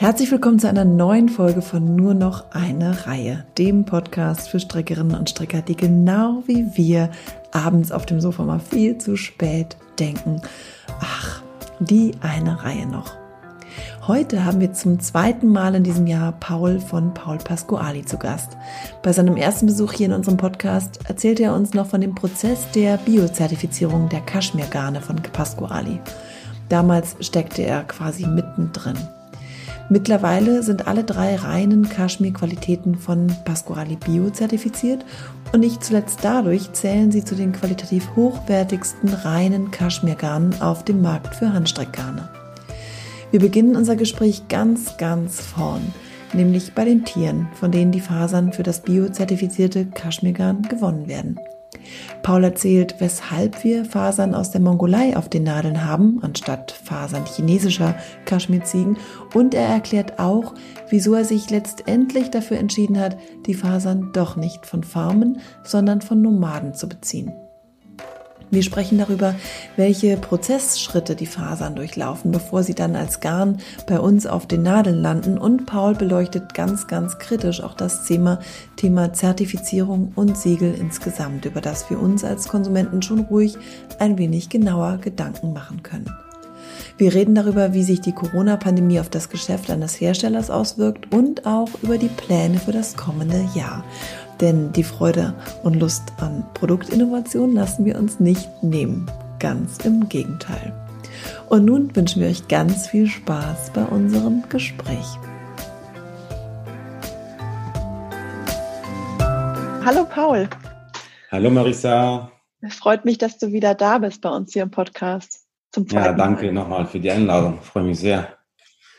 Herzlich willkommen zu einer neuen Folge von Nur noch eine Reihe, dem Podcast für Streckerinnen und Strecker, die genau wie wir abends auf dem Sofa mal viel zu spät denken. Ach, die eine Reihe noch. Heute haben wir zum zweiten Mal in diesem Jahr Paul von Paul Pasquali zu Gast. Bei seinem ersten Besuch hier in unserem Podcast erzählte er uns noch von dem Prozess der Biozertifizierung der Kaschmirgarne von Pasquali. Damals steckte er quasi mittendrin. Mittlerweile sind alle drei reinen Kaschmir-Qualitäten von Pasquali Bio zertifiziert und nicht zuletzt dadurch zählen sie zu den qualitativ hochwertigsten reinen Kaschmirgarnen auf dem Markt für Handstreckgarne. Wir beginnen unser Gespräch ganz, ganz vorn, nämlich bei den Tieren, von denen die Fasern für das biozertifizierte Kaschmirgarn gewonnen werden. Paul erzählt, weshalb wir Fasern aus der Mongolei auf den Nadeln haben, anstatt Fasern chinesischer Kaschmirziegen. Und er erklärt auch, wieso er sich letztendlich dafür entschieden hat, die Fasern doch nicht von Farmen, sondern von Nomaden zu beziehen. Wir sprechen darüber, welche Prozessschritte die Fasern durchlaufen, bevor sie dann als Garn bei uns auf den Nadeln landen. Und Paul beleuchtet ganz, ganz kritisch auch das Thema, Thema Zertifizierung und Siegel insgesamt, über das wir uns als Konsumenten schon ruhig ein wenig genauer Gedanken machen können. Wir reden darüber, wie sich die Corona-Pandemie auf das Geschäft eines Herstellers auswirkt und auch über die Pläne für das kommende Jahr. Denn die Freude und Lust an Produktinnovation lassen wir uns nicht nehmen. Ganz im Gegenteil. Und nun wünschen wir euch ganz viel Spaß bei unserem Gespräch. Hallo Paul. Hallo Marisa. Es freut mich, dass du wieder da bist bei uns hier im Podcast. Zum ja, danke Mal. nochmal für die Einladung. Ich freue mich sehr.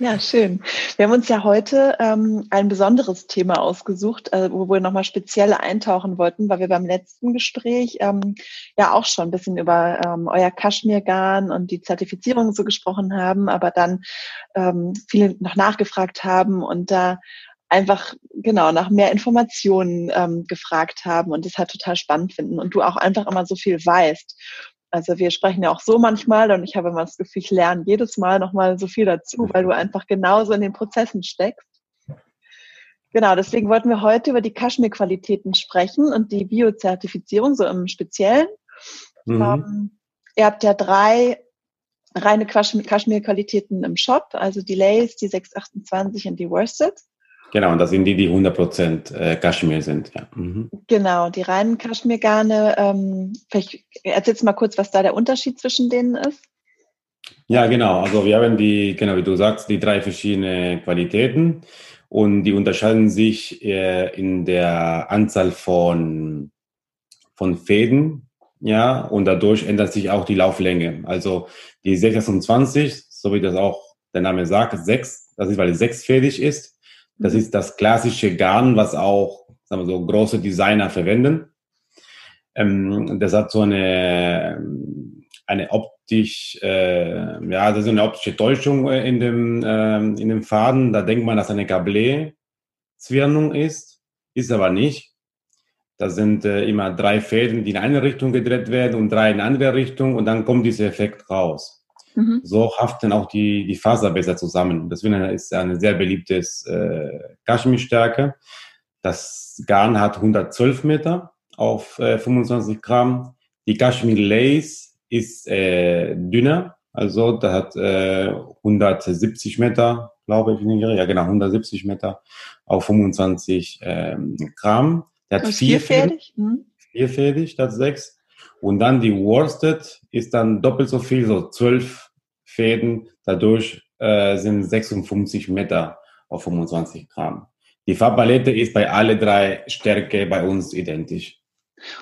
Ja, schön. Wir haben uns ja heute ähm, ein besonderes Thema ausgesucht, äh, wo wir nochmal speziell eintauchen wollten, weil wir beim letzten Gespräch ähm, ja auch schon ein bisschen über ähm, euer Kaschmirgarn und die Zertifizierung so gesprochen haben, aber dann ähm, viele noch nachgefragt haben und da einfach genau nach mehr Informationen ähm, gefragt haben und das halt total spannend finden und du auch einfach immer so viel weißt. Also wir sprechen ja auch so manchmal und ich habe immer das Gefühl, ich lerne jedes Mal nochmal so viel dazu, weil du einfach genauso in den Prozessen steckst. Genau, deswegen wollten wir heute über die Kaschmir-Qualitäten sprechen und die Biozertifizierung so im Speziellen. Mhm. Ähm, ihr habt ja drei reine Kaschmir-Qualitäten im Shop, also die Lace, die 628 und die Worsted. Genau, und das sind die, die 100% äh, Kaschmir sind. Ja. Mhm. Genau, die reinen Kaschmirgarne. Ähm, vielleicht erzählst du mal kurz, was da der Unterschied zwischen denen ist. Ja, genau. Also wir haben die, genau wie du sagst, die drei verschiedene Qualitäten und die unterscheiden sich äh, in der Anzahl von, von Fäden, ja, und dadurch ändert sich auch die Lauflänge. Also die 26, so wie das auch der Name sagt, 6, das ist, weil es sechsfädig ist. Das ist das klassische Garn, was auch sagen wir so, große Designer verwenden. Ähm, das hat so eine, eine optisch, äh, ja, das ist eine optische Täuschung äh, in dem, äh, in dem Faden. Da denkt man, dass eine Gablé-Zwirnung ist, ist aber nicht. Das sind äh, immer drei Fäden, die in eine Richtung gedreht werden und drei in eine andere Richtung und dann kommt dieser Effekt raus. Mhm. So haften auch die, die Faser besser zusammen. Deswegen ist eine sehr beliebtes äh, Kaschmirstärke. Das Garn hat 112 Meter auf äh, 25 Gramm. Die Kaschmir Lace ist äh, dünner, also da hat äh, 170 Meter, glaube ich, ja genau, 170 Meter auf 25 ähm, Gramm. Der hat vier vierfädig, hm? vierfädig, das sechs. Und dann die Worsted ist dann doppelt so viel, so zwölf Fäden. Dadurch äh, sind 56 Meter auf 25 Gramm. Die Farbpalette ist bei alle drei Stärke bei uns identisch.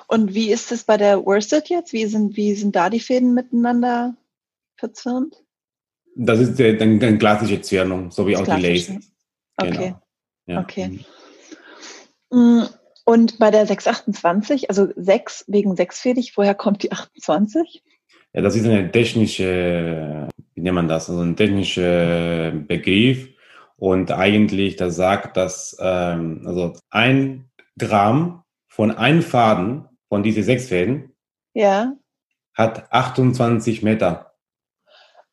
Und wie ist es bei der Worsted jetzt? Wie sind, wie sind da die Fäden miteinander verzwirnt? Das ist eine, eine klassische Zwirnung, so wie auch die Lace. Okay. Genau. Ja. Okay. Mhm. Und bei der 628, also 6 wegen sechsfädig, woher kommt die 28? Ja, das ist eine technische, wie nennt man das, also ein technischer Begriff. Und eigentlich, das sagt, dass ähm, also ein Gramm von einem Faden von diesen sechs Fäden ja. hat 28 Meter.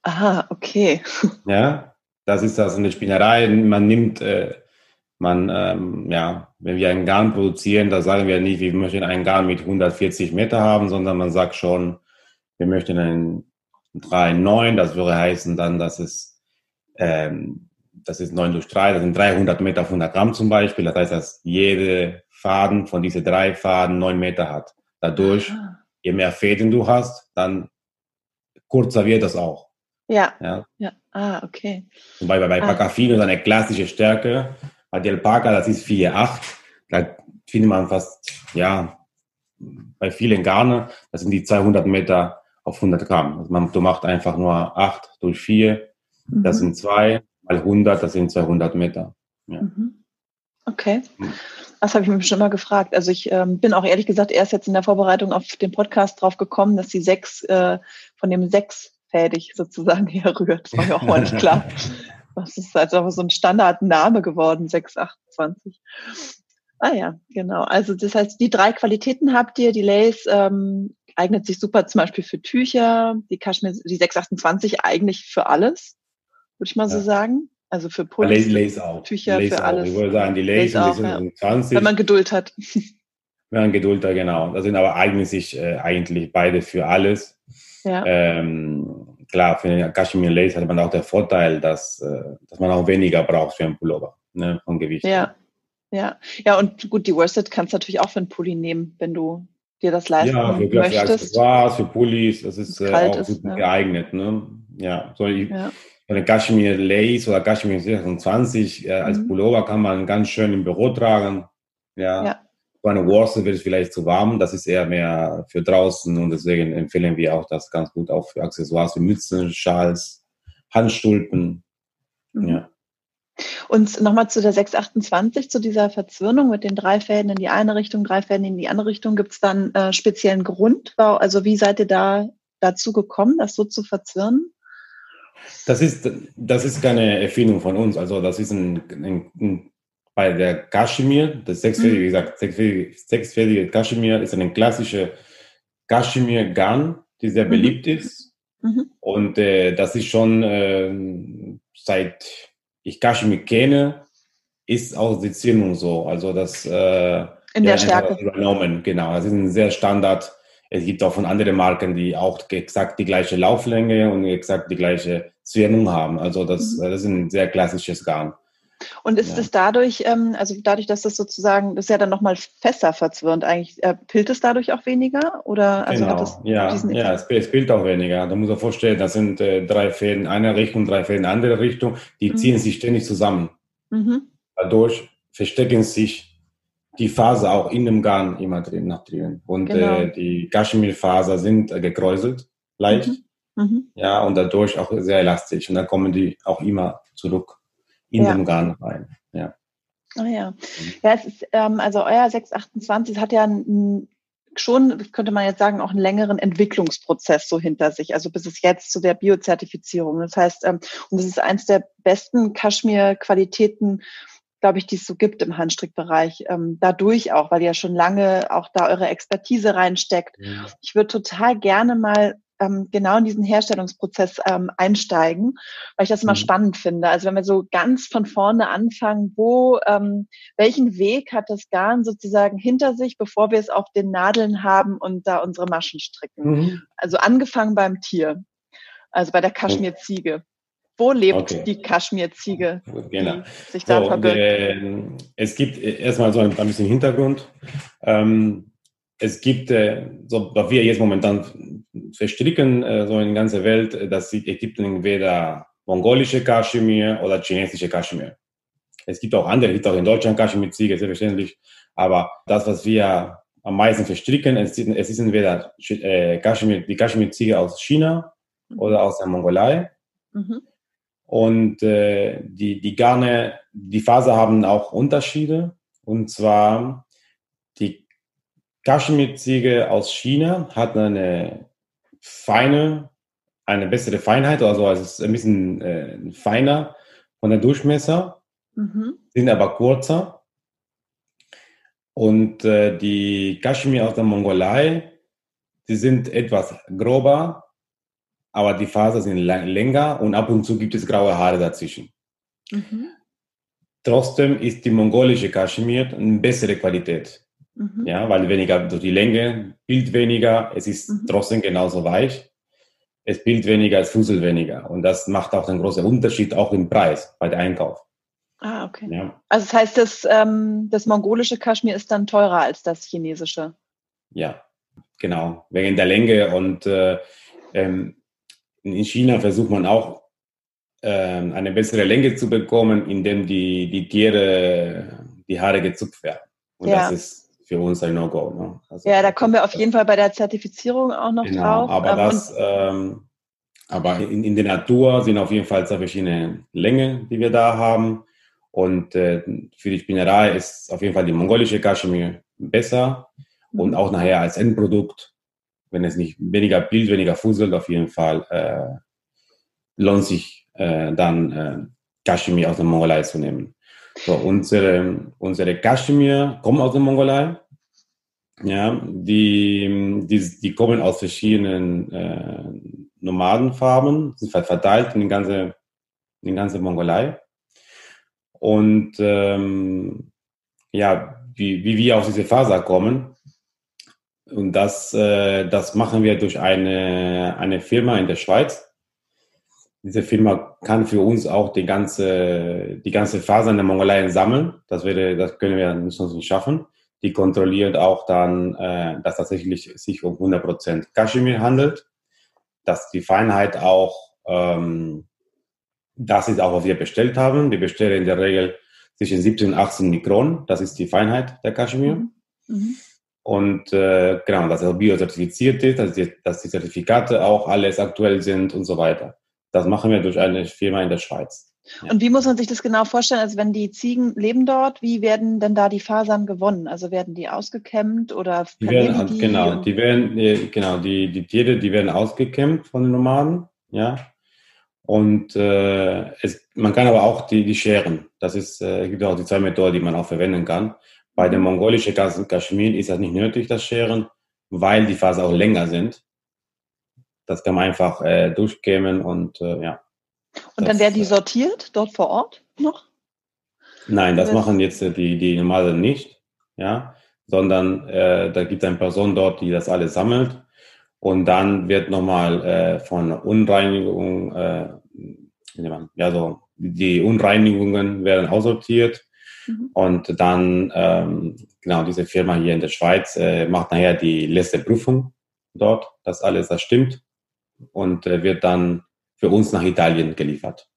Aha, okay. Ja, Das ist das eine Spinnerei. Man nimmt, äh, man, ähm, ja, wenn wir einen Garn produzieren, da sagen wir nicht, wir möchten einen Garn mit 140 Meter haben, sondern man sagt schon, wir möchten einen 3,9, das würde heißen dann, dass es, ähm, das ist 9 durch 3, das sind 300 Meter auf 100 Gramm zum Beispiel. Das heißt, dass jede Faden von diesen drei Faden 9 Meter hat. Dadurch, ah. je mehr Fäden du hast, dann kurzer wird das auch. Ja. Ja. ja. Ah, okay. Zum Beispiel bei ah. Pacafino ist eine klassische Stärke. Bei der Alpaka, das ist 4,8. Da findet man fast, ja, bei vielen Garne, das sind die 200 Meter auf 100 Gramm. Also man, du machst einfach nur 8 durch 4, mhm. das sind 2, mal 100, das sind 200 Meter. Ja. Mhm. Okay. Das habe ich mir schon mal gefragt. Also ich ähm, bin auch ehrlich gesagt erst jetzt in der Vorbereitung auf den Podcast drauf gekommen, dass die sechs äh, von dem sechsfädig sozusagen herrührt. Das war mir auch mal nicht klar. Das ist also so ein Standardname geworden, 628. Ah ja, genau. Also das heißt, die drei Qualitäten habt ihr. Die Lace ähm, eignet sich super zum Beispiel für Tücher, die Kaschmir, die 628 eigentlich für alles, würde ich mal ja. so sagen. Also für Pullis, Lace auch. Tücher, Lace für auch. alles. Ich würde sagen, die Lace, Lace auch, die 20. Ja. Wenn man Geduld hat. Wenn man Geduld hat, genau. Das sind aber eignen sich äh, eigentlich beide für alles. Ja. Ähm, klar, für den Kashmir Lace hat man auch den Vorteil, dass, äh, dass man auch weniger braucht für einen Pullover, ne, von Gewicht. Ja. Ja, ja, und gut, die Worsted kannst du natürlich auch für einen Pulli nehmen, wenn du dir das leisten ja, für, möchtest. Ja, für Accessoires, für Pullis, das ist äh, auch ist, ja. geeignet. Ne? Ja, so ich, ja. eine Kashmir Lace oder Kashmir 26 äh, als mhm. Pullover kann man ganz schön im Büro tragen. Ja. ja. Bei einer Worsted wird es vielleicht zu warm, das ist eher mehr für draußen und deswegen empfehlen wir auch das ganz gut auch für Accessoires wie Mützen, Schals, Handstulpen. Mhm. Ja. Und nochmal zu der 628, zu dieser Verzwirnung mit den drei Fäden in die eine Richtung, drei Fäden in die andere Richtung. Gibt es dann äh, speziellen Grund? Also wie seid ihr da dazu gekommen, das so zu verzwirnen? Das ist, das ist keine Erfindung von uns. Also das ist ein, ein, ein bei der Kaschmir, das sechsfädige, mhm. wie gesagt, sechsfädige Kaschmir ist eine klassische Kaschmir-Garn, die sehr mhm. beliebt ist. Mhm. Und äh, das ist schon äh, seit ich Kaschmir kenne, ist auch die Zielung so. Also das äh, in der Stärke übernommen, genau. Das ist ein sehr Standard. Es gibt auch von anderen Marken, die auch exakt die gleiche Lauflänge und exakt die gleiche Zierung haben. Also das, mhm. das ist ein sehr klassisches Garn. Und ist ja. es dadurch, ähm, also dadurch, dass das sozusagen, das ist ja dann nochmal fester verzwirnt eigentlich, äh, pillt es dadurch auch weniger? Oder also genau. hat es ja, ja es, es pillt auch weniger. Da muss man vorstellen, das sind äh, drei Fäden in eine Richtung, drei Fäden in andere Richtung, die mhm. ziehen sich ständig zusammen. Mhm. Dadurch verstecken sich die Faser auch in dem Garn immer drin, nach drinnen. Und genau. äh, die Kaschmirfaser sind äh, gekräuselt, leicht. Mhm. mhm. Ja, und dadurch auch sehr elastisch. Und dann kommen die auch immer zurück in ja. den Garn rein. Ja. Oh ja. Ja, es ist, ähm, also euer 628 hat ja ein, schon, könnte man jetzt sagen, auch einen längeren Entwicklungsprozess so hinter sich, also bis es jetzt zu der Biozertifizierung. Das heißt, ähm, und das ist eins der besten Kaschmir-Qualitäten, glaube ich, die es so gibt im Handstrickbereich. Ähm, dadurch auch, weil ihr ja schon lange auch da eure Expertise reinsteckt. Ja. Ich würde total gerne mal ähm, genau in diesen Herstellungsprozess ähm, einsteigen, weil ich das immer mhm. spannend finde. Also wenn wir so ganz von vorne anfangen, wo, ähm, welchen Weg hat das Garn sozusagen hinter sich, bevor wir es auf den Nadeln haben und da unsere Maschen stricken. Mhm. Also angefangen beim Tier, also bei der Kaschmirziege. Wo lebt okay. die Kaschmirziege, genau. sich da so, verbirgt? Der, es gibt erstmal so ein, ein bisschen Hintergrund. Ähm, es gibt, äh, so, was wir jetzt momentan verstricken, äh, so in der ganzen Welt, äh, dass es gibt entweder mongolische Kaschmir oder chinesische Kaschmir. Es gibt auch andere, es gibt auch in Deutschland Kaschmir-Ziege, selbstverständlich. Aber das, was wir am meisten verstricken, es es ist entweder Kaschmir, die Kaschmir-Ziege aus China mhm. oder aus der Mongolei. Mhm. Und äh, die, die Garne, die Faser haben auch Unterschiede. Und zwar Kaschmir-Ziege aus China hat eine feine, eine bessere Feinheit, also es ist ein bisschen äh, feiner von der Durchmesser, mhm. sind aber kurzer. Und äh, die Kaschmir aus der Mongolei, die sind etwas grober, aber die Faser sind länger und ab und zu gibt es graue Haare dazwischen. Mhm. Trotzdem ist die mongolische Kaschmir eine bessere Qualität. Mhm. Ja, weil weniger durch die Länge, Bild weniger, es ist mhm. trotzdem genauso weich. Es Bild weniger, es Fussel weniger. Und das macht auch einen großen Unterschied auch im Preis bei der Einkauf. Ah, okay. Ja. Also das heißt, das, ähm, das mongolische Kaschmir ist dann teurer als das chinesische. Ja, genau. Wegen der Länge und äh, ähm, in China versucht man auch ähm, eine bessere Länge zu bekommen, indem die, die Tiere, die Haare gezupft werden. Und ja. das ist für uns ein No-Go. Ne? Also, ja, da kommen wir auf jeden Fall bei der Zertifizierung auch noch genau, drauf. Aber, ähm, das, ähm, aber in, in der Natur sind auf jeden Fall zwei verschiedene Längen, die wir da haben. Und äh, für die Spinnerei ist auf jeden Fall die mongolische Kaschmir besser mhm. und auch nachher als Endprodukt, wenn es nicht weniger Bild, weniger fuselt, auf jeden Fall äh, lohnt sich äh, dann äh, Kaschmir aus der Mongolei zu nehmen. So, unsere, unsere Kaschmir kommen aus der Mongolei. Ja, die, die, die kommen aus verschiedenen äh, Nomadenfarben, sind verteilt in die ganze, in die ganze Mongolei. Und ähm, ja, wie, wie wir aus dieser Faser kommen, und das, äh, das machen wir durch eine, eine Firma in der Schweiz, diese Firma kann für uns auch die ganze, die ganze Phase in der Mongolei sammeln. Das, wäre, das können wir nicht sonst nicht schaffen. Die kontrolliert auch dann, äh, dass tatsächlich sich um 100% Kaschmir handelt, dass die Feinheit auch, ähm, das ist auch, was wir bestellt haben. Wir bestellen in der Regel zwischen 17 und 18 Mikron. Das ist die Feinheit der Kaschmir. Mhm. Mhm. Und äh, genau, dass er biozertifiziert ist, dass die, dass die Zertifikate auch alles aktuell sind und so weiter. Das machen wir durch eine Firma in der Schweiz. Ja. Und wie muss man sich das genau vorstellen? Also wenn die Ziegen leben dort, wie werden denn da die Fasern gewonnen? Also werden die ausgekämmt oder die werden, die genau, die werden äh, genau die die Tiere, die werden ausgekämmt von den Nomaden, ja. Und äh, es, man kann aber auch die, die scheren. Das ist äh, gibt auch die zwei Methoden, die man auch verwenden kann. Bei dem mongolischen Kaschmir ist das nicht nötig, das Scheren, weil die Fasern auch länger sind. Das kann man einfach äh, durchkämen und äh, ja. Und dann werden die sortiert dort vor Ort noch? Nein, das machen jetzt äh, die, die normalen nicht, ja, sondern äh, da gibt es eine Person dort, die das alles sammelt und dann wird nochmal äh, von Unreinigung, äh, ja, so die Unreinigungen werden aussortiert mhm. und dann, ähm, genau, diese Firma hier in der Schweiz äh, macht nachher die letzte Prüfung dort, dass alles das stimmt und äh, wird dann für uns nach Italien geliefert.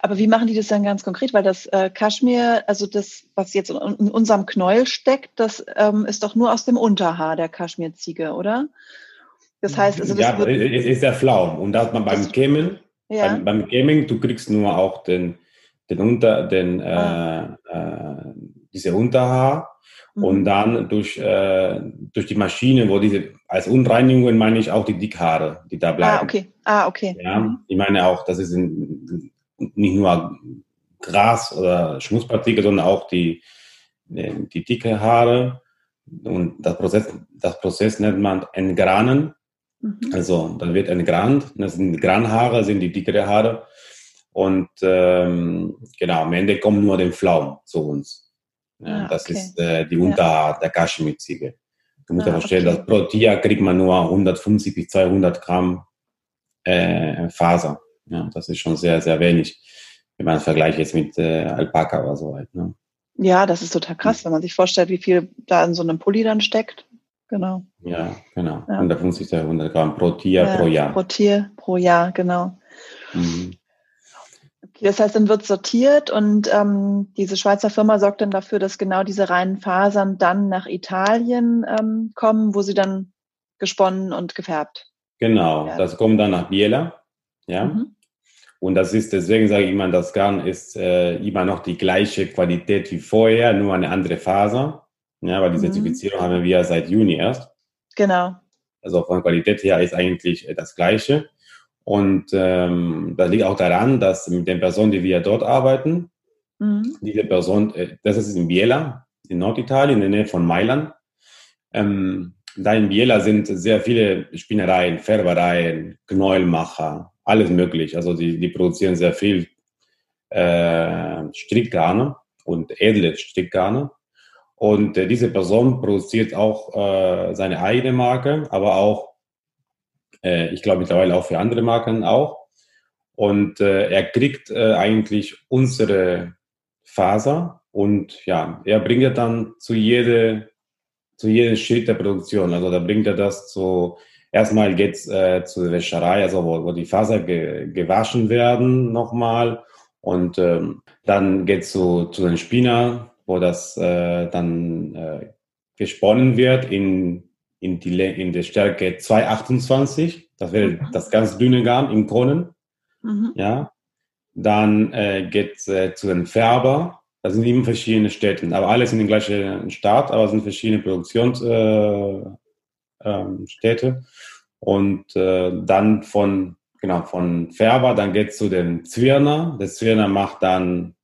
Aber wie machen die das dann ganz konkret? Weil das äh, Kaschmir, also das, was jetzt in, in unserem Knäuel steckt, das ähm, ist doch nur aus dem Unterhaar der Kaschmirziege, oder? Das heißt, also das ja, wird, es ist der Flaum. Und dass man beim Kämen, ja. beim, beim Kämen, du kriegst nur auch den, den Unter, den, ah. äh, äh, diese Unterhaar und mhm. dann durch, äh, durch die Maschine, wo diese, als Unreinigungen meine ich auch die Dickhaare, die da bleiben. Ah, okay. Ah, okay. Ja, ich meine auch, das ist nicht nur Gras oder Schmutzpartikel, sondern auch die, die dicke Haare. Und das Prozess, das Prozess nennt man Entgranen. Mhm. Also, dann wird entgrant. Das sind Granhaare, sind die dickere Haare. Und ähm, genau, am Ende kommt nur der Pflaum zu uns. Ja, ah, das okay. ist äh, die Unterart ja. der Kaschmirziege. Du musst ah, dir vorstellen, okay. dass pro Tier kriegt man nur 150 bis 200 Gramm äh, Faser. Ja, das ist schon sehr, sehr wenig, wenn man es vergleicht jetzt mit äh, Alpaka oder so halt. Ne? Ja, das ist total krass, wenn man sich vorstellt, wie viel da in so einem Pulli dann steckt. Genau. Ja, genau. Ja. 150 bis 200 Gramm pro Tier ja, pro Jahr. Pro Tier pro Jahr, genau. Mhm. Okay, das heißt, dann wird sortiert und ähm, diese Schweizer Firma sorgt dann dafür, dass genau diese reinen Fasern dann nach Italien ähm, kommen, wo sie dann gesponnen und gefärbt. Genau, werden. das kommt dann nach Biela, ja. Mhm. Und das ist, deswegen sage ich immer, das Garn ist äh, immer noch die gleiche Qualität wie vorher, nur eine andere Faser. Ja, weil die mhm. Zertifizierung haben wir seit Juni erst. Genau. Also von Qualität her ist eigentlich das Gleiche. Und ähm, das liegt auch daran, dass mit den Personen, die wir dort arbeiten, mhm. diese Person, äh, das ist in Biela, in Norditalien, in der Nähe von Mailand. Ähm, da in Biela sind sehr viele Spinnereien, Färbereien, Knäuelmacher, alles möglich. Also die, die produzieren sehr viel äh, Strickgarne und edle Strickgarne. Und äh, diese Person produziert auch äh, seine eigene Marke, aber auch, äh, ich glaube mittlerweile auch für andere Marken auch. Und äh, er kriegt äh, eigentlich unsere Faser und ja, er bringt er dann zu jede, zu jedem Schritt der Produktion. Also da bringt er das zu, erstmal geht's äh, zur Wäscherei, also wo, wo die Faser ge, gewaschen werden nochmal. Und ähm, dann geht's zu, zu den Spinner, wo das äh, dann äh, gesponnen wird in, in, die, in der Stärke 228. Das wäre mhm. das ganz dünne Garn im Kronen. Mhm. Ja. Dann äh, geht äh, zu den Färber. Das sind eben verschiedene Städte, aber alles in den gleichen Staat, aber es sind verschiedene Produktionsstädte. Äh, ähm, Und äh, dann von, genau, von Färber, dann geht es zu den Zwirner. Der Zwirner macht dann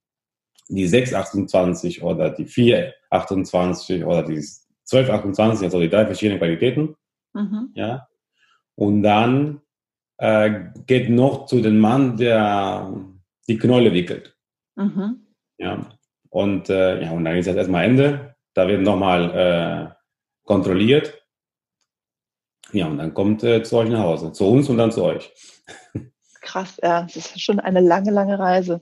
die 628 oder die 428 oder die 1228, also die drei verschiedenen Qualitäten. Mhm. Ja. Und dann äh, geht noch zu dem Mann, der die Knolle wickelt. Mhm. Ja. Und, äh, ja, und dann ist das erstmal Ende. Da wird nochmal äh, kontrolliert. Ja, und dann kommt äh, zu euch nach Hause. Zu uns und dann zu euch. krass, ja, das ist schon eine lange, lange Reise.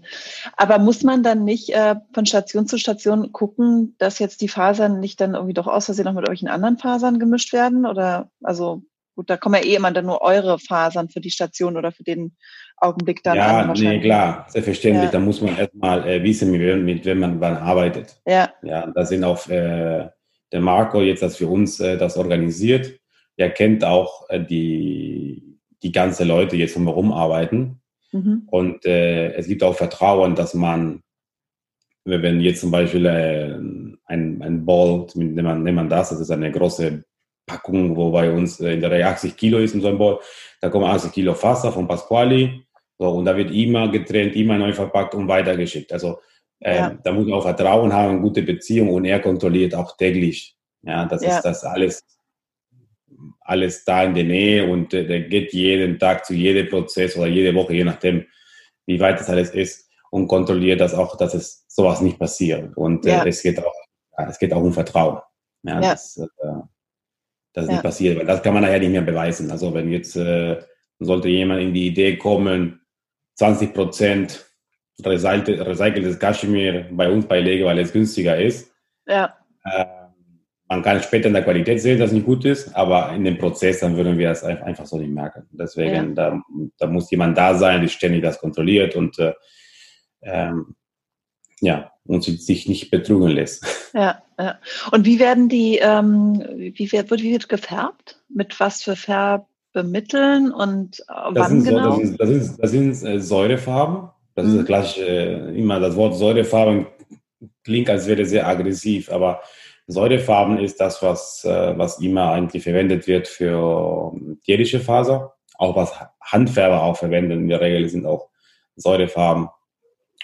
Aber muss man dann nicht äh, von Station zu Station gucken, dass jetzt die Fasern nicht dann irgendwie doch aus Versehen noch mit irgendwelchen anderen Fasern gemischt werden? Oder also gut, da kommen ja eh immer dann nur eure Fasern für die Station oder für den Augenblick dann ja, an. Ja, nee, klar, selbstverständlich. Ja. Da muss man erstmal äh, wissen, mit wem, mit wem man wann arbeitet. Ja. Ja, da sind auch äh, der Marco jetzt das für uns äh, das organisiert. Er kennt auch äh, die die ganze Leute jetzt drumherum arbeiten. Mhm. Und äh, es gibt auch Vertrauen, dass man, wenn jetzt zum Beispiel äh, ein, ein Ball, nimmt man, nimmt man das, das ist eine große Packung, wo bei uns äh, in der Reihe 80 Kilo ist in so einem Ball, da kommen 80 Kilo Wasser von Pasquali, so, und da wird immer getrennt, immer neu verpackt und weitergeschickt. Also äh, ja. da muss man auch Vertrauen haben, gute Beziehung und er kontrolliert auch täglich. Ja, das ja. ist das alles alles da in der Nähe und äh, der geht jeden Tag zu jedem Prozess oder jede Woche, je nachdem, wie weit das alles ist und kontrolliert das auch, dass es sowas nicht passiert. Und äh, ja. es geht auch, ja, es geht auch um Vertrauen. Ja, ja. Dass, äh, dass es nicht passiert, weil das kann man nachher nicht mehr beweisen. Also wenn jetzt äh, sollte jemand in die Idee kommen, 20 Prozent recyceltes Kaschmir bei uns beilege, weil es günstiger ist. Ja. Äh, man kann später in der Qualität sehen, dass es nicht gut ist, aber in dem Prozess, dann würden wir das einfach so nicht merken. Deswegen, ja. da, da, muss jemand da sein, der ständig das kontrolliert und äh, ähm, ja, und sich nicht betrügen lässt. Ja, ja. Und wie werden die, ähm, wie, wird, wie wird gefärbt? Mit was für Färbemitteln und äh, wann genau? So, das, sind, das sind, das sind äh, Säurefarben. Das mhm. ist gleich äh, immer das Wort Säurefarben klingt, als wäre sehr aggressiv, aber Säurefarben ist das, was, äh, was immer eigentlich verwendet wird für tierische Faser. Auch was Handfärber auch verwenden. In der Regel sind auch Säurefarben.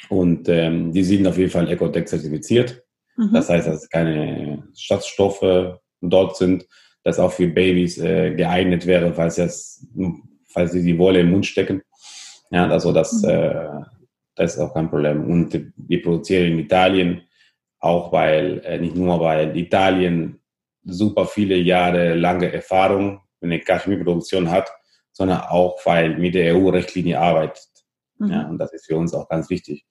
Und ähm, die sind auf jeden Fall Ecotec zertifiziert. Mhm. Das heißt, dass keine Schadstoffe dort sind, das auch für Babys äh, geeignet wäre, falls, jetzt, falls sie die Wolle im Mund stecken. Ja, also das, mhm. äh, das ist auch kein Problem. Und wir produzieren in Italien auch weil, äh, nicht nur weil Italien super viele Jahre lange Erfahrung in der Kaschmirproduktion hat, sondern auch weil mit der EU-Richtlinie arbeitet. Mhm. Ja, und das ist für uns auch ganz wichtig.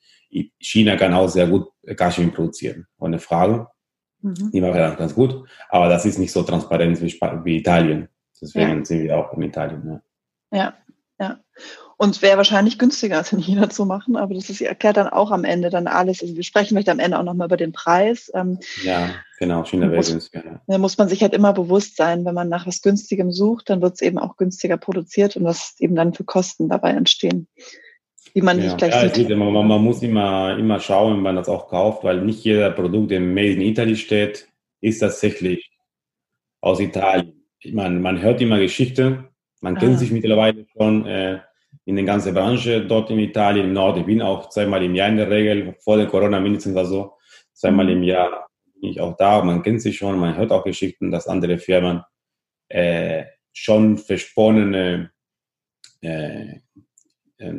China kann auch sehr gut Kaschmir produzieren, ohne Frage. Mhm. Die machen das ganz gut, aber das ist nicht so transparent wie, wie Italien. Deswegen ja. sind wir auch in Italien. Ja, ja. ja. Und wäre wahrscheinlich günstiger, als in China zu machen, aber das ist, erklärt dann auch am Ende dann alles. Also wir sprechen vielleicht am Ende auch nochmal über den Preis. Ähm, ja, genau, China wäre günstiger. Da muss man sich halt immer bewusst sein, wenn man nach was Günstigem sucht, dann wird es eben auch günstiger produziert und was eben dann für Kosten dabei entstehen. Die man ja, nicht gleich ja, sieht. Immer, man, man, muss immer, immer schauen, wenn man das auch kauft, weil nicht jeder Produkt, der Made in Italy steht, ist tatsächlich aus Italien. Ich meine, man hört immer Geschichten, man ah. kennt sich mittlerweile schon. Äh, in der ganzen Branche dort in Italien, im Norden. Ich bin auch zweimal im Jahr in der Regel, vor der Corona mindestens also, zweimal im Jahr bin ich auch da. Man kennt sich schon, man hört auch Geschichten, dass andere Firmen äh, schon versponnene äh, äh,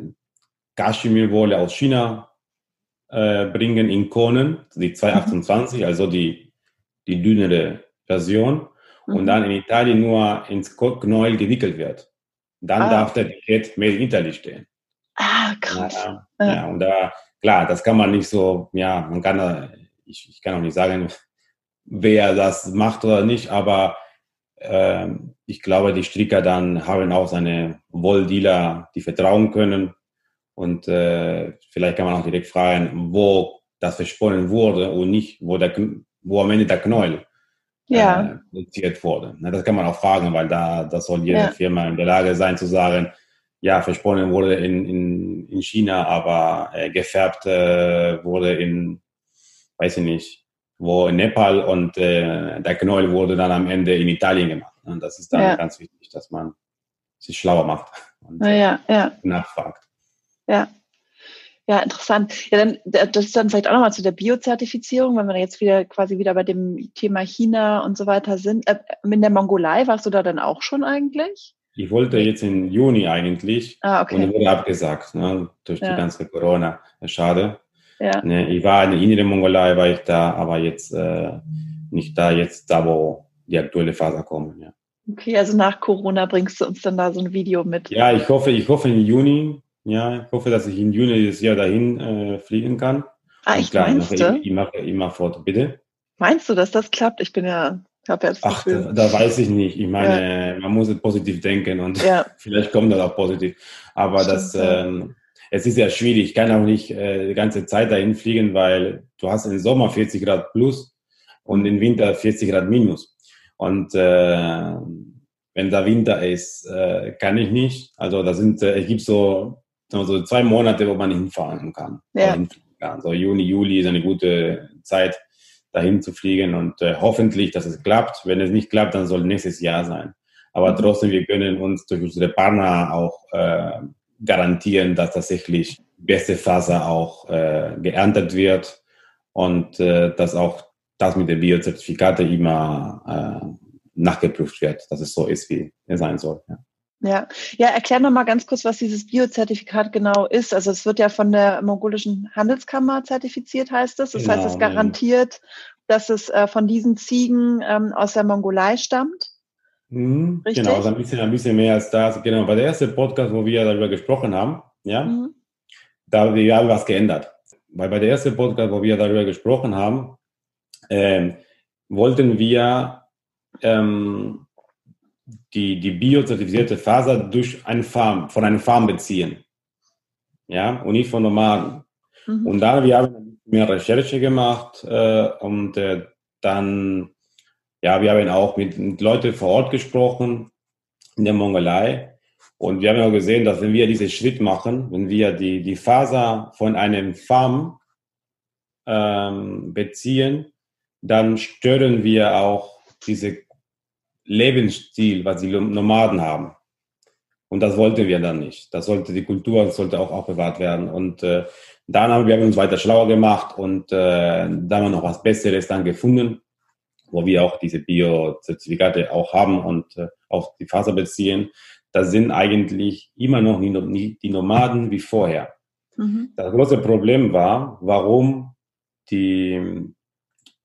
Kaschmirwolle aus China äh, bringen in Konen, die 228, mhm. also die, die dünnere Version, mhm. und dann in Italien nur ins Knäuel gewickelt wird. Dann ah. darf der Etikett Made in Italy stehen. Ah, krass. Ja, ja. ja, und da, klar, das kann man nicht so, ja, man kann, ich, ich kann auch nicht sagen, wer das macht oder nicht, aber äh, ich glaube, die Stricker dann haben auch seine Wolldealer, die vertrauen können. Und äh, vielleicht kann man auch direkt fragen, wo das versponnen wurde und nicht, wo, der, wo am Ende der Knäuel ja. äh, wurde. Das kann man auch fragen, weil da das soll jede ja. Firma in der Lage sein zu sagen, ja, versponnen wurde in, in, in China, aber äh, gefärbt äh, wurde in, weiß ich nicht, wo in Nepal und äh, der Knäuel wurde dann am Ende in Italien gemacht. Und das ist dann ja. ganz wichtig, dass man sich schlauer macht und ja. nachfragt. Ja. Ja, interessant. Ja, dann, das ist dann vielleicht auch nochmal zu der Biozertifizierung, wenn wir jetzt wieder quasi wieder bei dem Thema China und so weiter sind. Äh, in der Mongolei warst du da dann auch schon eigentlich? Ich wollte jetzt im Juni eigentlich ah, okay. und wurde abgesagt ne, durch ja. die ganze Corona. Schade. Ja. Ne, ich war in der inneren Mongolei, war ich da, aber jetzt äh, nicht da, jetzt da, wo die aktuelle Phase kommen. Ja. Okay, also nach Corona bringst du uns dann da so ein Video mit. Ja, ich hoffe, ich hoffe im Juni, ja, ich hoffe, dass ich im Juni dieses Jahr dahin äh, fliegen kann. Ah, ich klar, meinst ich mache, ich, ich mache immer Foto, bitte. Meinst du, dass das klappt? Ich bin ja, habe ja das Ach, da, da, weiß ich nicht. Ich meine, ja. man muss positiv denken und ja. vielleicht kommt das auch positiv. Aber Stimmt, das, ähm, es ist ja schwierig. Ich kann auch nicht äh, die ganze Zeit dahin fliegen, weil du hast im Sommer 40 Grad plus und im Winter 40 Grad minus. Und äh, wenn da Winter ist, äh, kann ich nicht. Also da sind, äh, es gibt so, so zwei Monate, wo man hinfahren kann. Ja. kann. So Juni, Juli ist eine gute Zeit, dahin zu fliegen und äh, hoffentlich, dass es klappt. Wenn es nicht klappt, dann soll nächstes Jahr sein. Aber mhm. trotzdem, wir können uns durch unsere Partner auch äh, garantieren, dass tatsächlich beste Faser auch äh, geerntet wird und äh, dass auch das mit den Biozertifikate immer äh, nachgeprüft wird, dass es so ist, wie es sein soll. Ja. Ja, ja erklär noch mal ganz kurz, was dieses Biozertifikat genau ist. Also es wird ja von der mongolischen Handelskammer zertifiziert, heißt es. Das genau, heißt, es garantiert, dass es äh, von diesen Ziegen ähm, aus der Mongolei stammt. Mhm, genau, also ein bisschen, ein bisschen mehr als das. Genau, bei der ersten Podcast, wo wir darüber gesprochen haben, ja, mhm. da wir haben was geändert. Weil bei der ersten Podcast, wo wir darüber gesprochen haben, äh, wollten wir ähm, die, die biozertifizierte Faser durch eine Farm, von einer Farm beziehen. Ja, und nicht von Nomaden. Mhm. Und da wir haben mehr Recherche gemacht äh, und äh, dann ja, wir haben auch mit, mit Leuten vor Ort gesprochen in der Mongolei. Und wir haben auch gesehen, dass wenn wir diesen Schritt machen, wenn wir die, die Faser von einem Farm ähm, beziehen, dann stören wir auch diese Lebensstil, was die Nomaden haben. Und das wollten wir dann nicht. Das sollte die Kultur sollte auch aufbewahrt werden. Und äh, dann haben wir uns weiter schlauer gemacht und äh, dann haben wir noch was Besseres dann gefunden wo wir auch diese Bio-Zertifikate auch haben und äh, auch die Faser beziehen, da sind eigentlich immer noch nie, die Nomaden wie vorher. Mhm. Das große Problem war, warum die,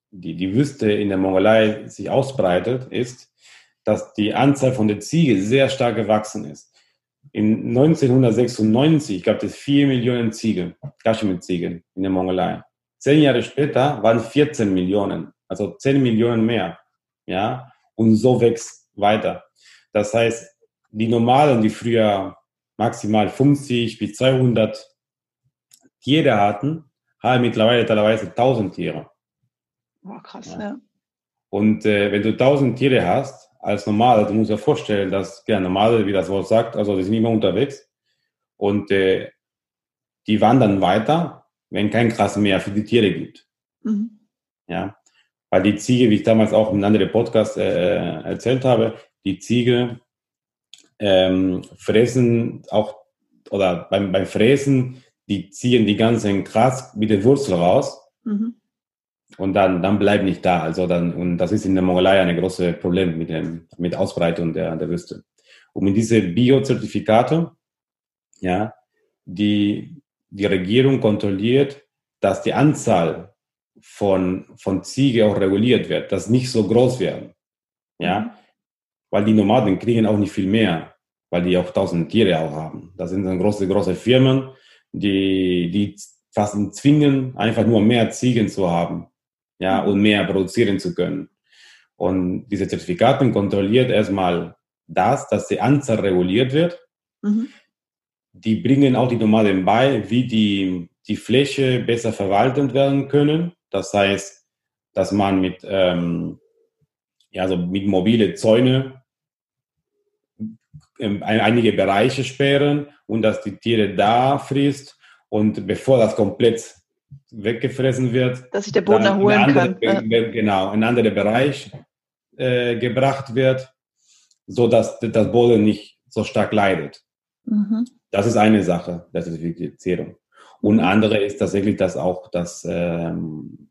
die, die Wüste in der Mongolei sich ausbreitet, ist, dass die Anzahl von der Ziege sehr stark gewachsen ist. In 1996 gab es vier Millionen Ziegen, Kaschmir-Ziegen in der Mongolei. Zehn Jahre später waren 14 Millionen also 10 Millionen mehr. Ja, und so wächst weiter. Das heißt, die normalen, die früher maximal 50 bis 200 Tiere hatten, haben mittlerweile teilweise 1000 Tiere. Boah, krass, ja. ja. Und äh, wenn du 1000 Tiere hast, als Normale, du musst dir vorstellen, dass ja, Normale, wie das Wort sagt, also die sind immer unterwegs und äh, die wandern weiter, wenn kein Gras mehr für die Tiere gibt. Mhm. Ja, weil die Ziege, wie ich damals auch in einem anderen Podcast äh, erzählt habe, die Ziege ähm, fressen auch, oder beim, beim Fräsen, die ziehen die ganzen Gras mit der Wurzel raus. Mhm. Und dann, dann bleibt nicht da. Also dann, und das ist in der Mongolei ein großes Problem mit dem, mit Ausbreitung der, der Wüste. Und mit diese Biozertifikate, ja, die, die Regierung kontrolliert, dass die Anzahl von, von Ziege auch reguliert wird, dass nicht so groß werden. Ja, weil die Nomaden kriegen auch nicht viel mehr, weil die auch tausend Tiere auch haben. Das sind dann große, große Firmen, die, die fast zwingen, einfach nur mehr Ziegen zu haben, ja, und mehr produzieren zu können. Und diese Zertifikaten kontrolliert erstmal das, dass die Anzahl reguliert wird. Mhm. Die bringen auch die Nomaden bei, wie die, die Fläche besser verwaltet werden können. Das heißt, dass man mit, ähm, ja, also mit mobile Zäune ähm, einige Bereiche sperren und dass die Tiere da frisst und bevor das komplett weggefressen wird, dass sich der Boden erholen andere, kann. Genau, ein anderer Bereich äh, gebracht wird, so dass das Boden nicht so stark leidet. Mhm. Das ist eine Sache der Zertifizierung. Und mhm. andere ist tatsächlich, dass auch das, ähm,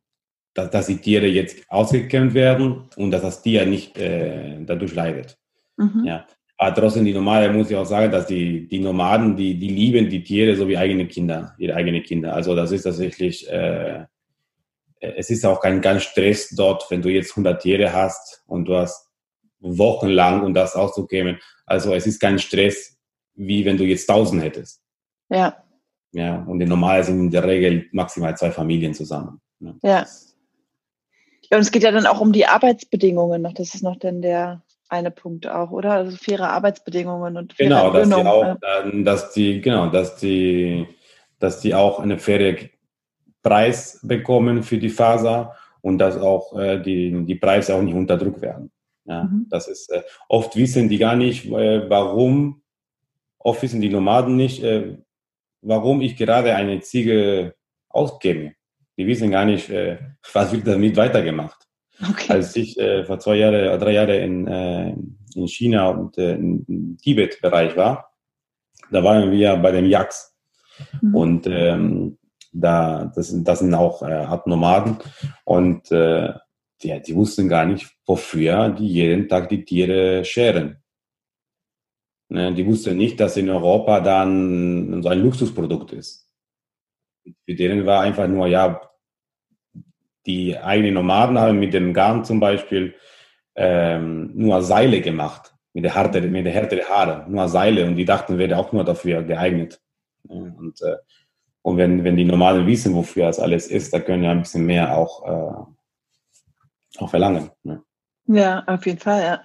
dass, dass die Tiere jetzt ausgekämmt werden und dass das Tier nicht äh, dadurch leidet. Mhm. Ja. Aber trotzdem, die Nomaden, muss ich auch sagen, dass die, die Nomaden, die, die lieben die Tiere so wie eigene Kinder, ihre eigenen Kinder. Also das ist tatsächlich, äh, es ist auch kein ganz Stress dort, wenn du jetzt 100 Tiere hast und du hast wochenlang, um das auszukämen. Also es ist kein Stress, wie wenn du jetzt 1000 hättest. Ja. Ja, und die Normalen sind in der Regel maximal zwei Familien zusammen. Ne? Ja. Ja, und es geht ja dann auch um die Arbeitsbedingungen noch. Das ist noch denn der eine Punkt auch, oder? Also faire Arbeitsbedingungen und faire Genau, dass die auch, dass die, genau, dass die, dass die auch eine faire Preis bekommen für die Faser und dass auch äh, die, die Preise auch nicht unter Druck werden. Ja, mhm. das ist, äh, oft wissen die gar nicht, äh, warum, oft wissen die Nomaden nicht, äh, warum ich gerade eine Ziege ausgebe. Die wissen gar nicht, äh, was wird damit weitergemacht. Okay. Als ich äh, vor zwei Jahren, drei Jahren in, äh, in China und äh, im Tibet-Bereich war, da waren wir bei dem Yaks. Mhm. Und ähm, da, das, sind, das sind auch äh, Nomaden. Und äh, die, die wussten gar nicht, wofür die jeden Tag die Tiere scheren. Ne, die wussten nicht, dass in Europa dann so ein Luxusprodukt ist. Für denen war einfach nur, ja, die eigenen Nomaden haben mit dem Garn zum Beispiel ähm, nur Seile gemacht, mit der Härte, mit der Härte Haare, nur Seile und die dachten, wäre auch nur dafür geeignet. Und, äh, und wenn, wenn die Nomaden wissen, wofür das alles ist, da können ja ein bisschen mehr auch, äh, auch verlangen. Ne? Ja, auf jeden Fall, ja.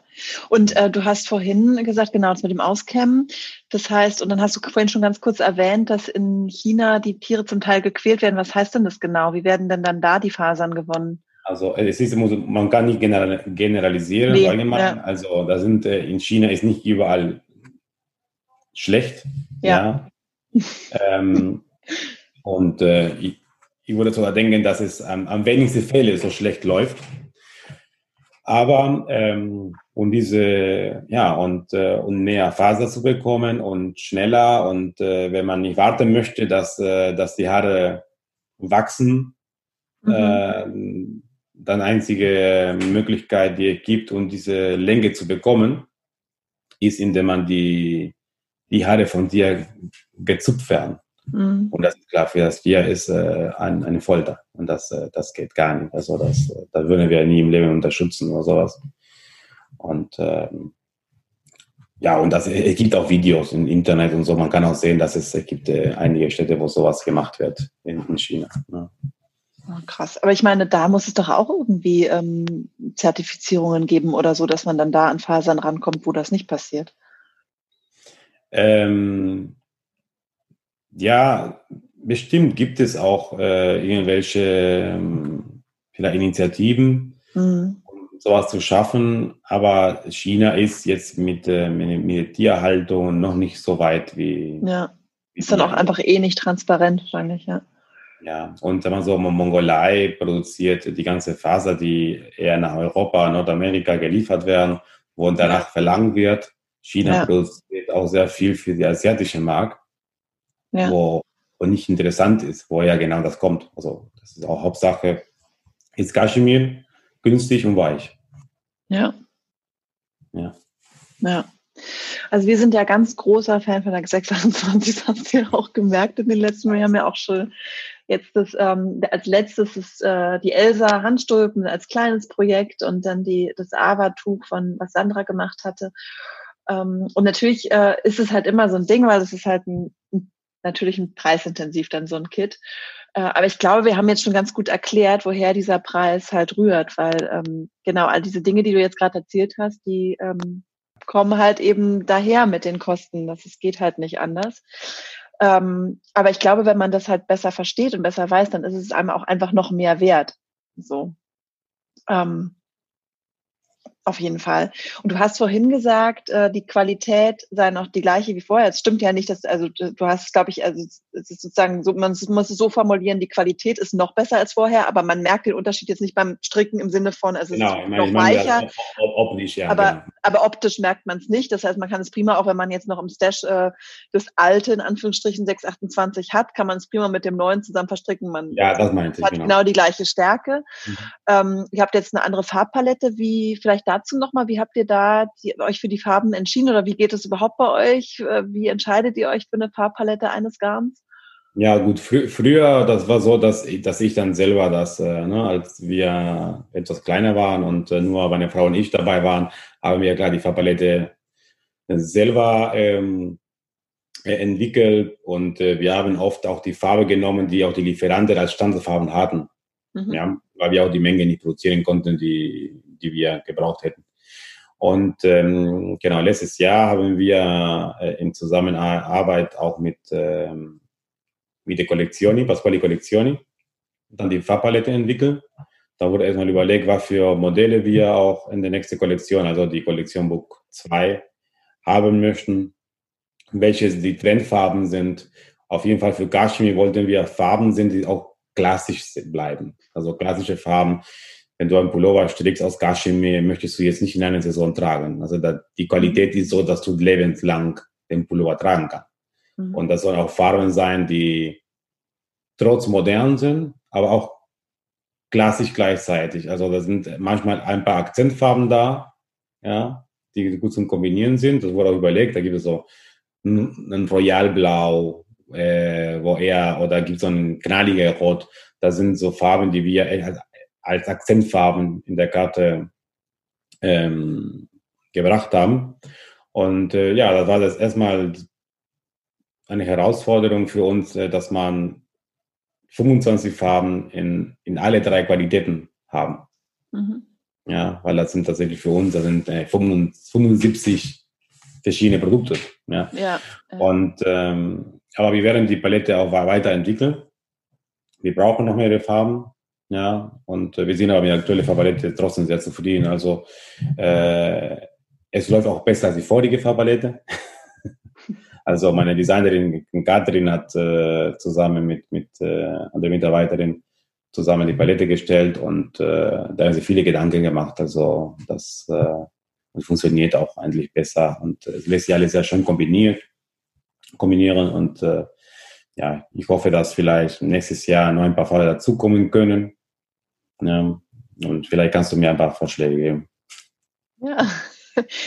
Und äh, du hast vorhin gesagt, genau, das mit dem Auskämmen. Das heißt, und dann hast du vorhin schon ganz kurz erwähnt, dass in China die Tiere zum Teil gequält werden. Was heißt denn das genau? Wie werden denn dann da die Fasern gewonnen? Also es ist, man kann nicht generalisieren, nee, allgemein. Ja. Also da sind äh, in China ist nicht überall schlecht. Ja. ja. ähm, und äh, ich, ich würde sogar denken, dass es am, am wenigsten Fälle so schlecht läuft. Aber ähm, um diese, ja, und, äh, und mehr Faser zu bekommen und schneller und äh, wenn man nicht warten möchte, dass, äh, dass die Haare wachsen, mhm. äh, dann einzige Möglichkeit, die es gibt, um diese Länge zu bekommen, ist, indem man die, die Haare von dir gezupft werden. Mhm. Und das ist klar, für das Tier ist äh, ein, eine Folter. Und das, äh, das geht gar nicht. Also das, äh, das würden wir nie im Leben unterstützen oder sowas. Und ähm, ja, und das, es gibt auch Videos im Internet und so. Man kann auch sehen, dass es, es gibt äh, einige Städte, wo sowas gemacht wird in, in China. Ja. Oh, krass. Aber ich meine, da muss es doch auch irgendwie ähm, Zertifizierungen geben oder so, dass man dann da an Fasern rankommt, wo das nicht passiert. Ähm, ja, bestimmt gibt es auch äh, irgendwelche ähm, vielleicht Initiativen, mhm. um sowas zu schaffen. Aber China ist jetzt mit, äh, mit, mit Tierhaltung noch nicht so weit wie. Ja, ist dann auch einfach eh nicht transparent wahrscheinlich, ja. Ja, und wenn man so Mongolei produziert die ganze Faser, die eher nach Europa, Nordamerika geliefert werden, wo danach verlangt wird. China ja. produziert auch sehr viel für die asiatische Markt ja. wo, wo nicht interessant ist, woher genau das kommt. Also das ist auch Hauptsache, ist Kaschmir günstig und weich. Ja. Ja. Ja. Also wir sind ja ganz großer Fan von der 628, das hast du ja auch gemerkt in den letzten Jahren. Wir haben ja auch schon Jetzt das, ähm, als letztes ist äh, die Elsa Handstulpen als kleines Projekt und dann die, das Ava-Tuch von, was Sandra gemacht hatte. Ähm, und natürlich äh, ist es halt immer so ein Ding, weil es ist halt ein, natürlich ein preisintensiv dann so ein Kit. Äh, aber ich glaube, wir haben jetzt schon ganz gut erklärt, woher dieser Preis halt rührt, weil ähm, genau all diese Dinge, die du jetzt gerade erzählt hast, die ähm, kommen halt eben daher mit den Kosten. Das es geht halt nicht anders. Ähm, aber ich glaube, wenn man das halt besser versteht und besser weiß, dann ist es einem auch einfach noch mehr wert. So. Ähm, auf jeden Fall. Und du hast vorhin gesagt, äh, die Qualität sei noch die gleiche wie vorher. Es stimmt ja nicht, dass, also du hast, glaube ich, also es ist sozusagen so, man muss es so formulieren, die Qualität ist noch besser als vorher, aber man merkt den Unterschied jetzt nicht beim Stricken im Sinne von, also genau, es ist noch weicher. Optisch, ja, aber, genau. aber optisch merkt man es nicht. Das heißt, man kann es prima, auch wenn man jetzt noch im Stash äh, das alte, in Anführungsstrichen 628 hat, kann man es prima mit dem neuen zusammen verstricken. Man ja, das meinte ich, hat genau. genau die gleiche Stärke. Mhm. Ähm, ihr habt jetzt eine andere Farbpalette, wie vielleicht da dazu nochmal, wie habt ihr da die, euch für die Farben entschieden oder wie geht es überhaupt bei euch? Äh, wie entscheidet ihr euch für eine Farbpalette eines Garns? Ja, gut, fr früher, das war so, dass ich, dass ich dann selber das, äh, ne, als wir etwas kleiner waren und äh, nur meine Frau und ich dabei waren, haben wir klar die Farbpalette selber ähm, entwickelt und äh, wir haben oft auch die Farbe genommen, die auch die Lieferanten als Standardfarben hatten. Mhm. Ja, weil wir auch die Menge nicht produzieren konnten, die, die wir gebraucht hätten. Und ähm, genau, letztes Jahr haben wir äh, in Zusammenarbeit auch mit, ähm, mit der Collezioni, Pasquali Collezioni, dann die Farbpalette entwickelt. Da wurde erstmal überlegt, was für Modelle wir auch in der nächsten Kollektion, also die Kollektion Book 2, haben möchten, welche die Trendfarben sind. Auf jeden Fall für Gashmi wollten wir Farben sind, die auch klassisch bleiben. Also klassische Farben, wenn du einen Pullover strickst aus Kaschmir, möchtest du jetzt nicht in einer Saison tragen. Also da, die Qualität ist so, dass du lebenslang den Pullover tragen kannst. Mhm. Und das sollen auch Farben sein, die trotz modern sind, aber auch klassisch gleichzeitig. Also da sind manchmal ein paar Akzentfarben da, ja, die gut zum Kombinieren sind. Das wurde auch überlegt. Da gibt es so ein Royalblau, äh, wo er, oder gibt es so ein knalliger Rot. Das sind so Farben, die wir als Akzentfarben in der Karte ähm, gebracht haben. Und äh, ja, das war das erstmal eine Herausforderung für uns, äh, dass man 25 Farben in, in alle drei Qualitäten haben. Mhm. Ja, weil das sind tatsächlich für uns, das sind äh, 75 verschiedene Produkte. Ja. ja. Und ähm, aber wir werden die Palette auch weiterentwickeln. Wir brauchen noch mehrere Farben. Ja, und äh, wir sind aber mit der aktuellen Farbpalette trotzdem sehr zufrieden. Also äh, es läuft auch besser als die vorige Farbpalette. also meine Designerin Katrin hat äh, zusammen mit, mit äh, der Mitarbeiterin zusammen die Palette gestellt und äh, da haben sie viele Gedanken gemacht. Also das äh, funktioniert auch eigentlich besser und es lässt sich alles sehr schön kombiniert, kombinieren und äh, ja, ich hoffe, dass vielleicht nächstes Jahr noch ein paar Fälle dazukommen können. Ja, und vielleicht kannst du mir ein paar Vorschläge geben. Ja.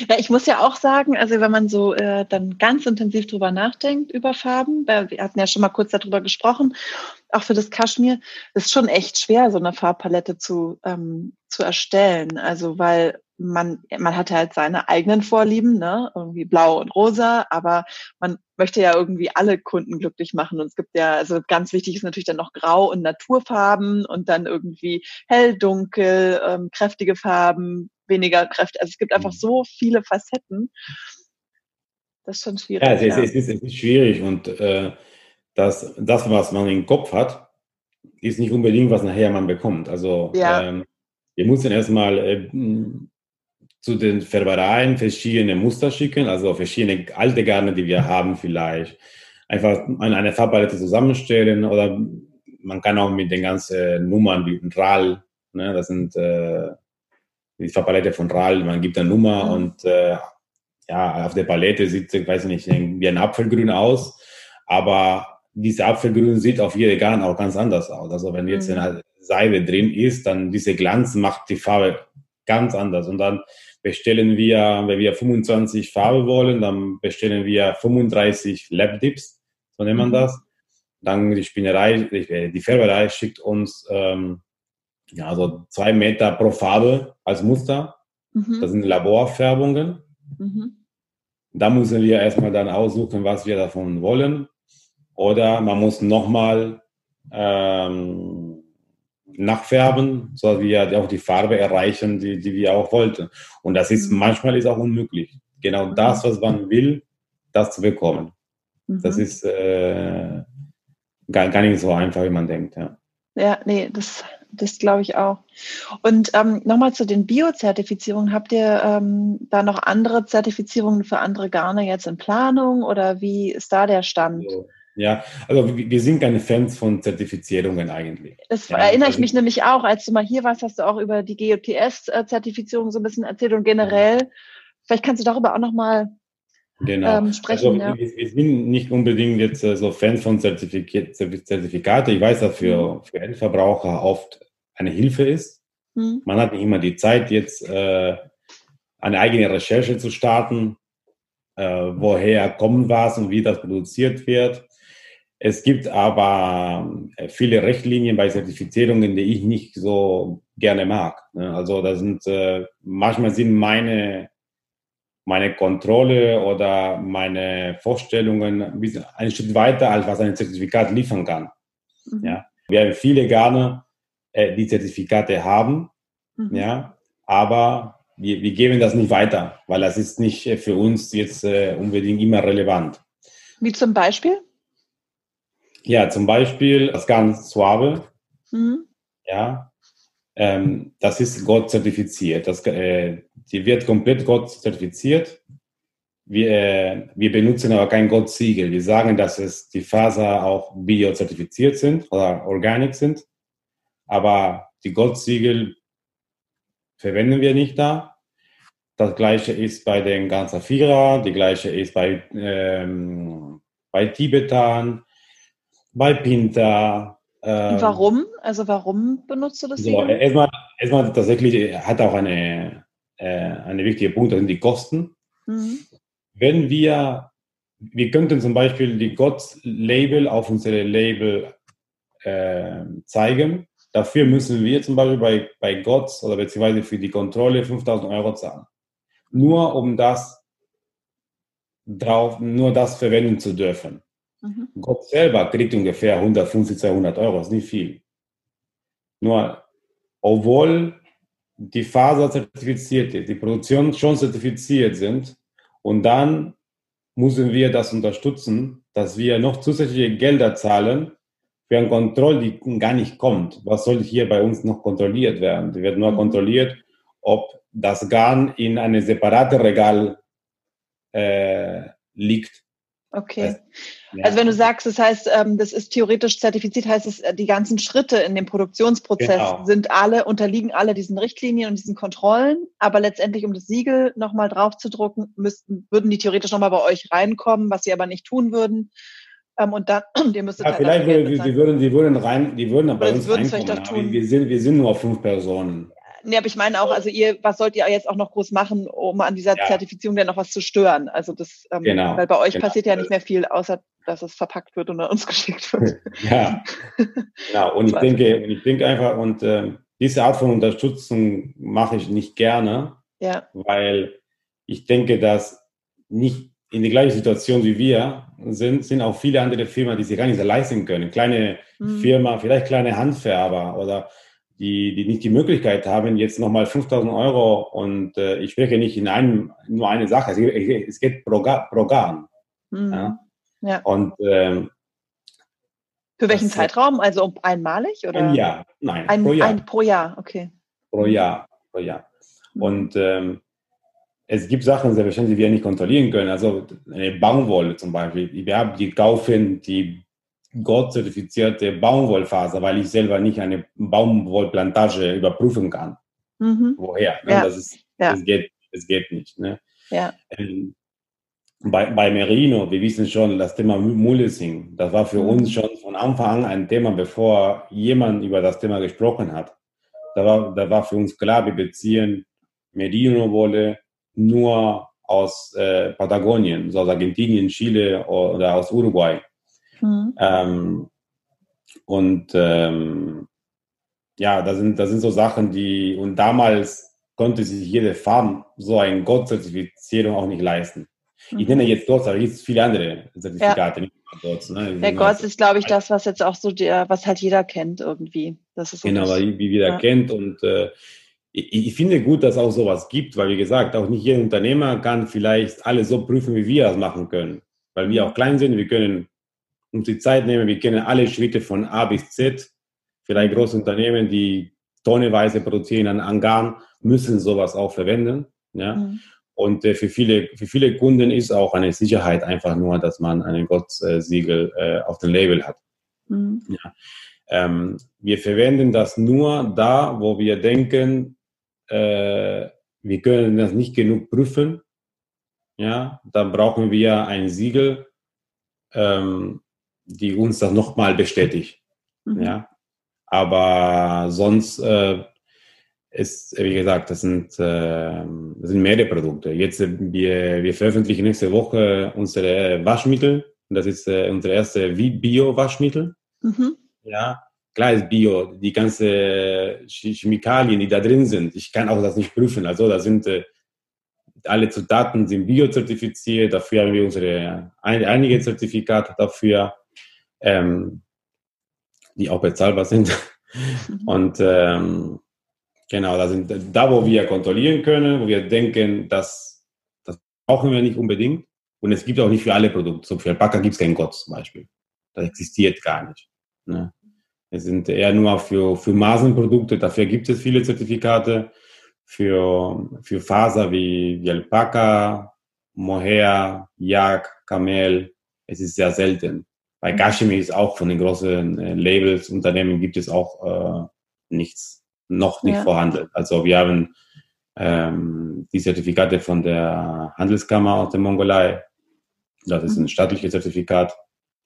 Ja, ich muss ja auch sagen, also wenn man so äh, dann ganz intensiv drüber nachdenkt über Farben, wir hatten ja schon mal kurz darüber gesprochen, auch für das Kaschmir, ist schon echt schwer, so eine Farbpalette zu, ähm, zu erstellen. Also weil man, man hat halt seine eigenen Vorlieben, ne? irgendwie blau und rosa, aber man möchte ja irgendwie alle Kunden glücklich machen. Und es gibt ja, also ganz wichtig ist natürlich dann noch Grau und Naturfarben und dann irgendwie hell, dunkel, ähm, kräftige Farben, weniger kräftig. Also es gibt einfach mhm. so viele Facetten. Das ist schon schwierig. Ja, es, ja. Ist, es, ist, es ist schwierig und äh, das, das, was man im Kopf hat, ist nicht unbedingt, was nachher man bekommt. Also ja. ähm, wir müssen erstmal äh, zu den Färbereien verschiedene Muster schicken, also verschiedene alte Garne, die wir haben vielleicht. Einfach eine Farbpalette zusammenstellen oder man kann auch mit den ganzen Nummern wie RAL, ne, das sind äh, die Farbpalette von RAL, man gibt eine Nummer mhm. und äh, ja, auf der Palette sieht, ich weiß nicht, wie ein Apfelgrün aus, aber diese Apfelgrün sieht auf jeder Garn auch ganz anders aus. Also wenn jetzt mhm. eine Seide drin ist, dann diese Glanz macht die Farbe ganz anders und dann bestellen wir, wenn wir 25 Farbe wollen, dann bestellen wir 35 Lab Dips, so nennt man mhm. das. dann die Spinnerei, die Färberei schickt uns ähm, ja, so zwei Meter pro Farbe als Muster. Mhm. Das sind Laborfärbungen. Mhm. Da müssen wir erstmal dann aussuchen, was wir davon wollen. Oder man muss nochmal ähm, nachfärben, sodass wir auch die Farbe erreichen, die, die wir auch wollten. Und das ist mhm. manchmal ist auch unmöglich. Genau das, was man will, das zu bekommen. Mhm. Das ist äh, gar, gar nicht so einfach, wie man denkt. Ja, ja nee, das, das glaube ich auch. Und ähm, nochmal zu den Bio-Zertifizierungen. Habt ihr ähm, da noch andere Zertifizierungen für andere Garne jetzt in Planung oder wie ist da der Stand? Also, ja, also wir sind keine Fans von Zertifizierungen eigentlich. Das ja, erinnere also, ich mich nämlich auch. Als du mal hier warst, hast du auch über die GOTS-Zertifizierung so ein bisschen erzählt und generell. Vielleicht kannst du darüber auch nochmal genau. ähm, sprechen. Also, ja. wir, sind nicht unbedingt jetzt äh, so Fans von Zertifikat, Zertifikate. Ich weiß, dass für, mhm. für Endverbraucher oft eine Hilfe ist. Mhm. Man hat nicht immer die Zeit, jetzt äh, eine eigene Recherche zu starten, äh, woher kommen was und wie das produziert wird. Es gibt aber äh, viele Richtlinien bei Zertifizierungen, die ich nicht so gerne mag. Ne? Also da sind äh, manchmal sind meine meine Kontrolle oder meine Vorstellungen einen Schritt weiter, als was ein Zertifikat liefern kann. Mhm. Ja, wir haben viele Garne, äh, die Zertifikate haben, mhm. ja, aber wir, wir geben das nicht weiter, weil das ist nicht für uns jetzt unbedingt immer relevant. Wie zum Beispiel? Ja, zum Beispiel das ganz Suave. Mhm. Ja, ähm, das ist Gott zertifiziert. Das, äh, die wird komplett Gott zertifiziert. Wir, äh, wir benutzen aber kein Gott-Siegel. Wir sagen, dass es die Faser auch biozertifiziert sind oder organic sind. Aber die Gott-Siegel verwenden wir nicht da. Das gleiche ist bei den Ganzafira, die gleiche ist bei, ähm, bei Tibetan, bei Pinta. Ähm, warum? Also warum benutzt du das? So, erstmal, erstmal tatsächlich hat auch eine, äh, eine wichtige Punkt, das sind die Kosten. Mhm. Wenn wir, wir könnten zum Beispiel die GOTS-Label auf unsere Label äh, zeigen. Dafür müssen wir zum Beispiel bei, bei GOTS oder beziehungsweise für die Kontrolle 5000 Euro zahlen. Nur um das drauf, nur das verwenden zu dürfen. Mhm. Gott selber kriegt ungefähr 150, 200 Euro, ist nicht viel. Nur, obwohl die Faser zertifiziert ist, die Produktion schon zertifiziert sind, und dann müssen wir das unterstützen, dass wir noch zusätzliche Gelder zahlen für eine Kontrolle, die gar nicht kommt. Was soll hier bei uns noch kontrolliert werden? Die wird nur mhm. kontrolliert, ob das Garn in einem separaten Regal äh, liegt Okay. Ja. Also wenn du sagst, das heißt, ähm, das ist theoretisch zertifiziert, heißt es, äh, die ganzen Schritte in dem Produktionsprozess genau. sind alle, unterliegen alle diesen Richtlinien und diesen Kontrollen, aber letztendlich, um das Siegel nochmal drauf zu drucken, müssten, würden die theoretisch nochmal bei euch reinkommen, was sie aber nicht tun würden. Ähm, und dann, ihr müsstet ja, halt vielleicht würde, die, die, würden, die würden rein, die würden bei uns reinkommen. Wir sind, wir sind nur fünf Personen. Nee, aber ich meine auch, also ihr, was sollt ihr jetzt auch noch groß machen, um an dieser ja. Zertifizierung denn noch was zu stören? Also das, ähm, genau. weil bei euch genau. passiert ja nicht mehr viel, außer dass es verpackt wird und an uns geschickt wird. ja, genau. Und ich denke, und ich denke einfach, und äh, diese Art von Unterstützung mache ich nicht gerne, ja. weil ich denke, dass nicht in der gleichen Situation wie wir sind, sind auch viele andere Firmen, die sich gar nicht leisten können. Kleine mhm. Firma, vielleicht kleine Handfärber oder die, die nicht die Möglichkeit haben, jetzt nochmal 5000 Euro und äh, ich spreche nicht in einem, nur eine Sache, es geht, pro, pro Garn. Mhm. Ja? ja? Und ähm, für welchen Zeitraum? Also einmalig oder? Ein Jahr, nein, ein, pro Jahr. Ein, pro Jahr, okay. Pro Jahr, pro Jahr. Mhm. Und ähm, es gibt Sachen, selbstverständlich, die wir nicht kontrollieren können. Also eine Baumwolle zum Beispiel. Wir haben die kaufen die Gott-zertifizierte Baumwollfaser, weil ich selber nicht eine Baumwollplantage überprüfen kann. Mhm. Woher? Ne? Ja. Das, ist, ja. das, geht, das geht nicht. Ne? Ja. Ähm, bei, bei Merino, wir wissen schon, das Thema Mulesing, das war für mhm. uns schon von Anfang an ein Thema, bevor jemand über das Thema gesprochen hat. Da war, da war für uns klar, wir beziehen Merino-Wolle nur aus äh, Patagonien, so aus Argentinien, Chile oder aus Uruguay. Mhm. Ähm, und ähm, ja, da sind, das sind so Sachen, die, und damals konnte sich jede Farm so eine Gott-Zertifizierung auch nicht leisten. Mhm. Ich nenne jetzt Gott, aber es gibt viele andere Zertifikate. Ja. Gott, ne? Der Gott ist, glaube ich, das, was jetzt auch so der, was halt jeder kennt irgendwie. Das ist so genau, das, wie jeder ja. kennt und äh, ich, ich, finde gut, dass es auch sowas gibt, weil wie gesagt, auch nicht jeder Unternehmer kann vielleicht alles so prüfen, wie wir das machen können. Weil wir mhm. auch klein sind, wir können uns die Zeit nehmen, wir kennen alle Schritte von A bis Z. Vielleicht große Unternehmen, die tonneweise produzieren an Angarn, müssen sowas auch verwenden. Ja? Mhm. Und äh, für, viele, für viele Kunden ist auch eine Sicherheit einfach nur, dass man einen Gott-Siegel äh, auf dem Label hat. Mhm. Ja. Ähm, wir verwenden das nur da, wo wir denken, äh, wir können das nicht genug prüfen. Ja, dann brauchen wir ein Siegel, ähm, die uns das nochmal bestätigt. Mhm. Ja, aber sonst äh, ist, wie gesagt, das sind, äh, das sind mehrere Produkte. Jetzt, äh, wir, wir veröffentlichen nächste Woche unsere Waschmittel. Das ist äh, unsere erste Bio-Waschmittel. Mhm. Ja, klar ist Bio, die ganze Chemikalien, die da drin sind. Ich kann auch das nicht prüfen. Also, da sind äh, alle Zutaten sind biozertifiziert. Dafür haben wir unsere ein, einige Zertifikate dafür, ähm, die auch bezahlbar sind. Mhm. Und ähm, Genau, da sind da, wo wir kontrollieren können, wo wir denken, dass das brauchen wir nicht unbedingt. Und es gibt auch nicht für alle Produkte. So für Alpaka gibt es keinen Gott zum Beispiel. Das existiert gar nicht. Ne? Es sind eher nur für, für Masenprodukte, dafür gibt es viele Zertifikate. Für, für Faser wie, wie Alpaka, Mohair, Yak, Kamel, es ist sehr selten. Bei Kashmir ist auch von den großen äh, Labels, Unternehmen gibt es auch äh, nichts noch nicht ja. vorhanden. Also wir haben ähm, die Zertifikate von der Handelskammer aus der Mongolei. Das ist ein mhm. staatliches Zertifikat,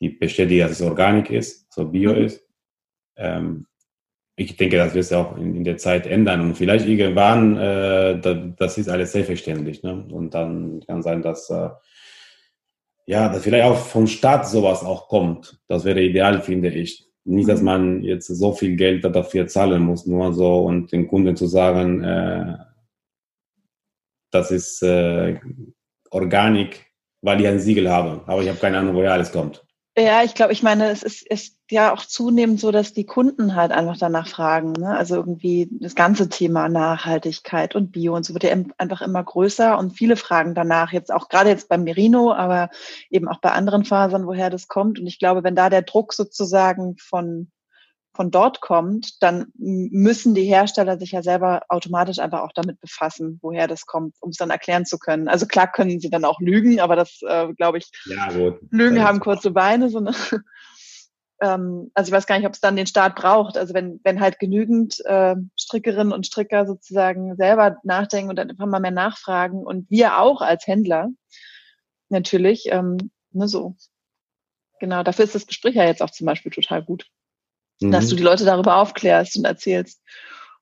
die bestätigt, dass es Organik ist, so Bio mhm. ist. Ähm, ich denke, das wird sich auch in, in, der Zeit ändern und vielleicht irgendwann, äh, da, das ist alles selbstverständlich. Ne? Und dann kann sein, dass äh, ja, dass vielleicht auch vom Staat sowas auch kommt. Das wäre ideal, finde ich. Nicht, dass mhm. man jetzt so viel Geld dafür zahlen muss, nur so und den Kunden zu sagen, äh, das ist äh, Organik, weil ich ein Siegel habe. Aber ich habe keine Ahnung, woher alles kommt. Ja, ich glaube, ich meine, es ist, ist ja auch zunehmend so, dass die Kunden halt einfach danach fragen. Ne? Also irgendwie das ganze Thema Nachhaltigkeit und Bio und so wird ja einfach immer größer und viele fragen danach, jetzt auch gerade jetzt beim Merino, aber eben auch bei anderen Fasern, woher das kommt. Und ich glaube, wenn da der Druck sozusagen von von dort kommt, dann müssen die Hersteller sich ja selber automatisch einfach auch damit befassen, woher das kommt, um es dann erklären zu können. Also klar können sie dann auch lügen, aber das äh, glaube ich, ja. Lügen haben kurze Beine. So eine, ähm, also ich weiß gar nicht, ob es dann den Staat braucht. Also wenn, wenn halt genügend äh, Strickerinnen und Stricker sozusagen selber nachdenken und dann einfach mal mehr nachfragen und wir auch als Händler natürlich, ähm, ne, so. Genau, dafür ist das Gespräch ja jetzt auch zum Beispiel total gut mhm. dass du die Leute darüber aufklärst und erzählst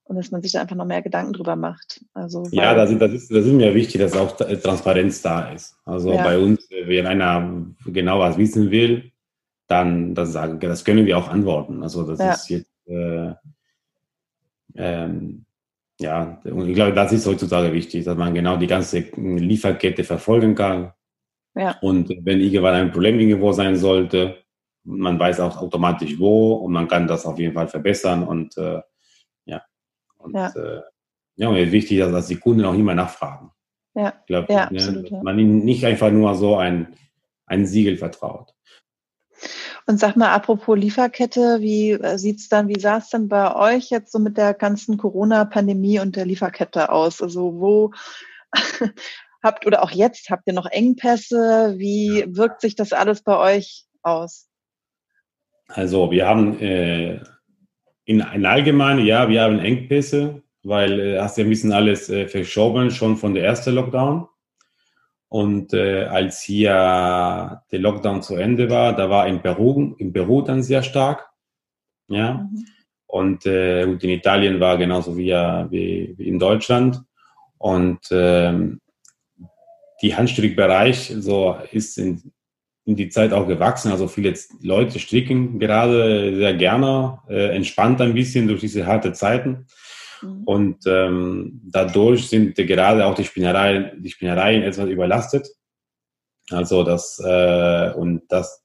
und dass man sich da einfach noch mehr Gedanken drüber macht. Also, ja, das, das, ist, das ist mir wichtig, dass auch Transparenz da ist. Also ja. bei uns, wenn einer genau was wissen will, dann das, sagen, das können wir auch antworten. Also das ja. ist jetzt, äh, ähm, ja, ich glaube, das ist heutzutage wichtig, dass man genau die ganze Lieferkette verfolgen kann. Ja. Und wenn irgendwann ein Problem irgendwo sein sollte, man weiß auch automatisch wo und man kann das auf jeden Fall verbessern und äh, ja. Und ja. Äh, ja, und ist wichtig, dass, dass die Kunden auch immer nachfragen. Ja, ich glaube, ja, ne, absolut, ja. man ihnen nicht einfach nur so ein, ein Siegel vertraut. Und sag mal, apropos Lieferkette, wie äh, sieht's dann, wie sah es denn bei euch jetzt so mit der ganzen Corona-Pandemie und der Lieferkette aus? Also wo habt oder auch jetzt habt ihr noch Engpässe? Wie wirkt sich das alles bei euch aus? Also wir haben äh, in, in allgemein, ja, wir haben Engpässe, weil äh, hast ja ein bisschen alles äh, verschoben schon von der ersten Lockdown. Und äh, als hier der Lockdown zu Ende war, da war in Peru, in Peru dann sehr stark. Ja. Mhm. Und, äh, und in Italien war genauso wie, wie, wie in Deutschland. Und ähm, die Handstrickbereich so ist in in die Zeit auch gewachsen. Also viele Leute stricken gerade sehr gerne, äh, entspannt ein bisschen durch diese harte Zeiten. Mhm. Und ähm, dadurch sind gerade auch die Spinnereien, die Spinnereien etwas überlastet. Also das äh, und das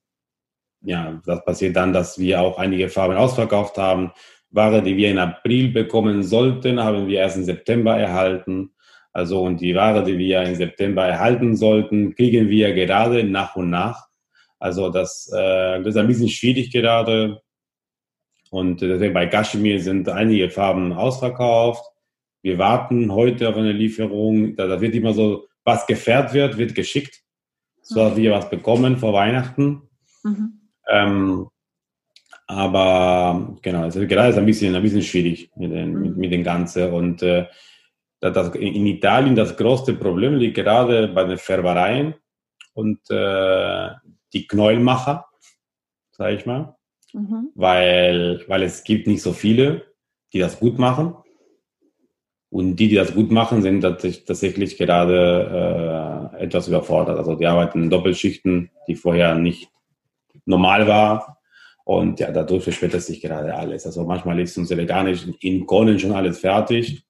ja, das passiert dann, dass wir auch einige Farben ausverkauft haben. Ware, die wir in April bekommen sollten, haben wir erst im September erhalten. Also und die Ware, die wir im September erhalten sollten, kriegen wir gerade nach und nach. Also das, äh, das ist ein bisschen schwierig gerade. Und deswegen bei Kashmir sind einige Farben ausverkauft. Wir warten heute auf eine Lieferung. Da, da wird immer so, was gefährt wird, wird geschickt, so dass wir was bekommen vor Weihnachten. Mhm. Ähm, aber genau, also gerade ist ein bisschen, ein bisschen schwierig mit den, mit, mhm. mit den Ganzen. Und äh, das, in Italien das größte Problem liegt gerade bei den Färbereien und äh, die Knäuelmacher, sage ich mal, mhm. weil, weil es gibt nicht so viele, die das gut machen. Und die, die das gut machen, sind tatsächlich gerade äh, etwas überfordert. Also die arbeiten in Doppelschichten, die vorher nicht normal war. Und ja, dadurch verspätet sich gerade alles. Also manchmal ist unsere gar nicht in Konen schon alles fertig.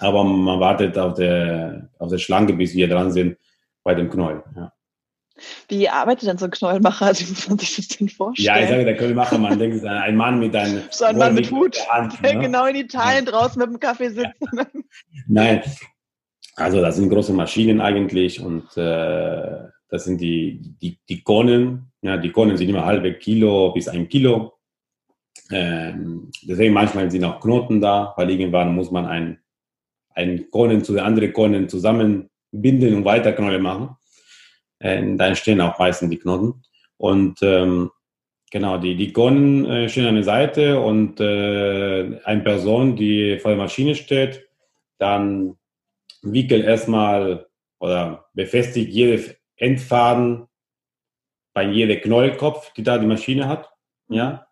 Aber man wartet auf der, auf der Schlange, bis wir dran sind bei dem Knäuel. Ja. Wie arbeitet denn so ein Knäuelmacher? Also, wie muss man sich das denn vorstellen? Ja, ich sage, der Knäuelmacher, man denkt, ein Mann mit einem. So ein Mann mit Hut, Hand, der ne? genau in Italien draußen mit dem Kaffee sitzt. Ja. Nein, also das sind große Maschinen eigentlich und äh, das sind die, die, die Konen. Ja, die Konen sind immer halbe Kilo bis ein Kilo. Ähm, deswegen manchmal sind auch Knoten da, weil irgendwann muss man ein, ein Konen zu den anderen Konen zusammenbinden und weiter Knolle machen. Äh, da entstehen auch meistens die Knoten. Und ähm, genau, die, die Konen äh, stehen an der Seite und äh, eine Person, die vor der Maschine steht, dann wickelt erstmal oder befestigt jede Endfaden bei jedem Knäuelkopf, die da die Maschine hat. Ja,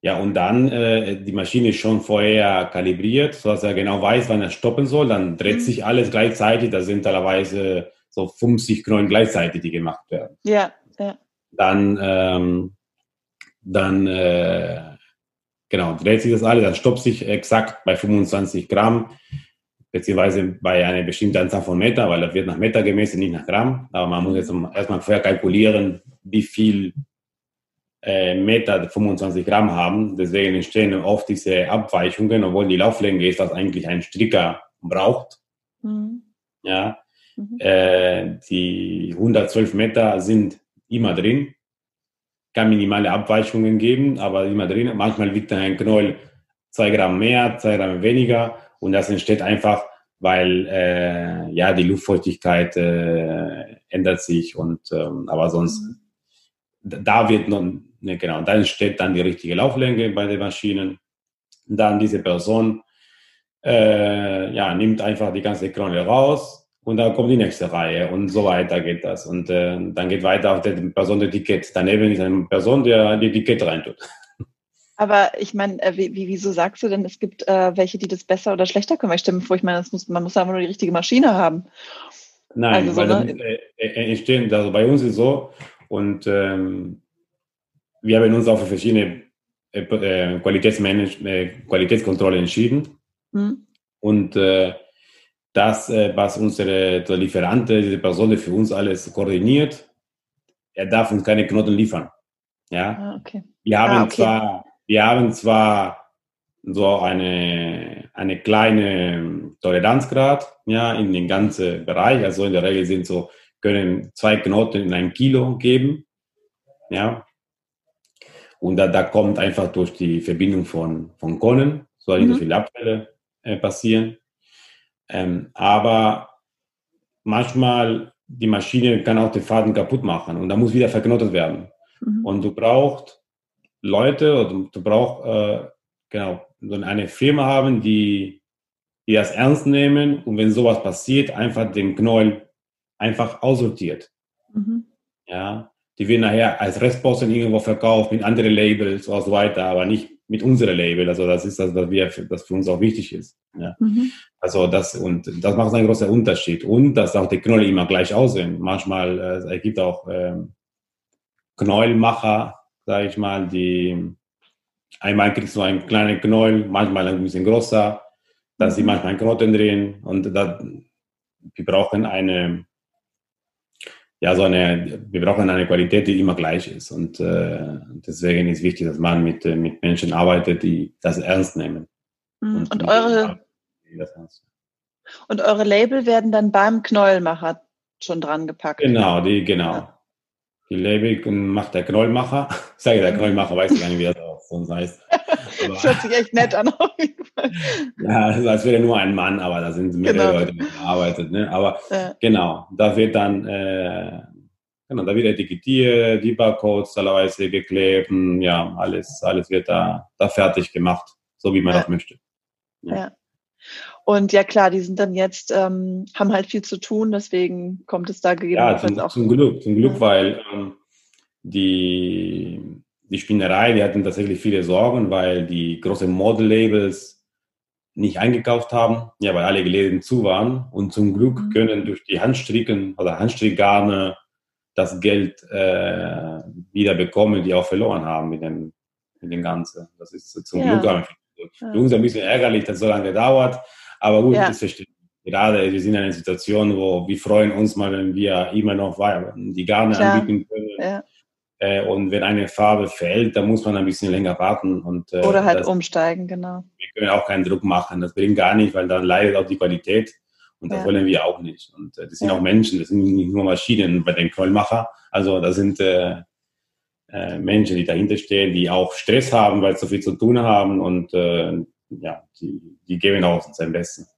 ja und dann äh, die Maschine ist schon vorher kalibriert, sodass er genau weiß, wann er stoppen soll. Dann dreht mhm. sich alles gleichzeitig. Da sind teilweise so 50 Knollen gleichzeitig, die gemacht werden. Ja, ja. Dann, ähm, dann äh, genau, dreht sich das alles, dann stoppt sich exakt bei 25 Gramm beziehungsweise bei einer bestimmten Anzahl von Meter, weil das wird nach Meter gemessen, nicht nach Gramm. Aber man muss jetzt erstmal vorher kalkulieren, wie viel äh, Meter 25 Gramm haben. Deswegen entstehen oft diese Abweichungen, obwohl die Lauflänge ist, was eigentlich ein Stricker braucht. Mhm. Ja, mhm. Äh, die 112 Meter sind immer drin. Kann minimale Abweichungen geben, aber immer drin. Manchmal wiegt dann ein Knäuel zwei Gramm mehr, zwei Gramm weniger. Und das entsteht einfach, weil äh, ja die Luftfeuchtigkeit äh, ändert sich und ähm, aber sonst mhm. da wird noch ne, genau dann entsteht dann die richtige Lauflänge bei den Maschinen. Dann diese Person äh, ja nimmt einfach die ganze Krone raus und dann kommt die nächste Reihe und so weiter geht das und äh, dann geht weiter auf der Person der Etikett. Daneben ist eine Person, der die Etikett reintut. Aber ich meine, äh, wie, wieso sagst du denn, es gibt äh, welche, die das besser oder schlechter können? Weil ich mir vor, ich meine, muss, man muss einfach nur die richtige Maschine haben. Nein, also weil so, ne? äh, äh, entstehen, also bei uns ist so und ähm, wir haben uns auch für verschiedene äh, äh Qualitätsmanagement, Qualitätskontrolle entschieden. Hm. Und das, was unsere Lieferante, diese Person, für uns alles koordiniert, er darf uns keine Knoten liefern. Ja, ah, okay. Wir haben ah, okay. zwar wir haben zwar so eine, eine kleine Toleranzgrad ja, in den ganzen Bereich. Also in der Regel sind so, können zwei Knoten in ein Kilo geben. Ja. Und da, da kommt einfach durch die Verbindung von, von Konnen, soll nicht mhm. so viele Abfälle äh, passieren. Ähm, aber manchmal die Maschine kann auch den Faden kaputt machen und da muss wieder verknotet werden. Mhm. Und du brauchst Leute oder du brauchst äh, genau eine Firma haben, die, die das ernst nehmen und wenn sowas passiert, einfach den Knäuel einfach aussortiert. Mhm. Ja, die werden nachher als Restposten irgendwo verkauft mit anderen Labels und so weiter, aber nicht mit unserem Label. Also das ist das, was wir, das für uns auch wichtig ist. Ja. Mhm. Also das und das macht einen großen Unterschied und dass auch die Knolle immer gleich aussehen. Manchmal äh, es gibt auch ähm, Knäuelmacher, sage ich mal, die einmal kriegst du einen kleinen Knäuel, manchmal ein bisschen größer, dass sie mhm. manchmal Knoten drehen und da, wir brauchen eine, ja, so eine, wir brauchen eine Qualität, die immer gleich ist und äh, deswegen ist wichtig, dass man mit, mit Menschen arbeitet, die das ernst nehmen. Mhm. Und, und eure, und eure Label werden dann beim Knäuelmacher schon dran gepackt? Genau, die, genau. Ja. Die Label macht der Knollmacher. Ich sage der Knollmacher, weiß ich gar nicht, wie das auch sonst heißt. Das hört sich echt nett an, auf jeden Fall. Ja, also als wäre nur ein Mann, aber da sind mehrere genau. Leute gearbeitet. Ne? Aber ja. genau, da wird dann, äh, genau, da wird etikettiert, die Barcodes teilweise geklebt, ja, alles, alles wird da, da fertig gemacht, so wie man ja. das möchte. Ja. ja. Und ja klar, die sind dann jetzt, ähm, haben halt viel zu tun, deswegen kommt es da gegebenenfalls ja, zum, auch. Zum Glück, zum Glück, weil ähm, die, die Spinnerei, die hatten tatsächlich viele Sorgen, weil die großen Model-Labels nicht eingekauft haben, ja, weil alle Läden zu waren. Und zum Glück mhm. können durch die Handstricken oder Handstrickgarne das Geld äh, wieder bekommen, die auch verloren haben mit dem, mit dem Ganzen. Das ist zum ja. Glück. Für uns ein bisschen ärgerlich, dass es so lange gedauert. Aber gut, ja. das verstehe ich. Gerade wir sind in einer Situation, wo wir freuen uns mal, wenn wir immer noch die Garne Klar. anbieten können. Ja. Äh, und wenn eine Farbe fällt, dann muss man ein bisschen länger warten. Und, äh, Oder halt das, umsteigen, genau. Wir können auch keinen Druck machen. Das bringt gar nicht, weil dann leidet auch die Qualität. Und das ja. wollen wir auch nicht. Und äh, das sind ja. auch Menschen, das sind nicht nur Maschinen bei den Knollmacher. Also das sind äh, äh, Menschen, die dahinter stehen, die auch Stress haben, weil sie so viel zu tun haben. Und äh, ja, die, die geben auch sein Bestes.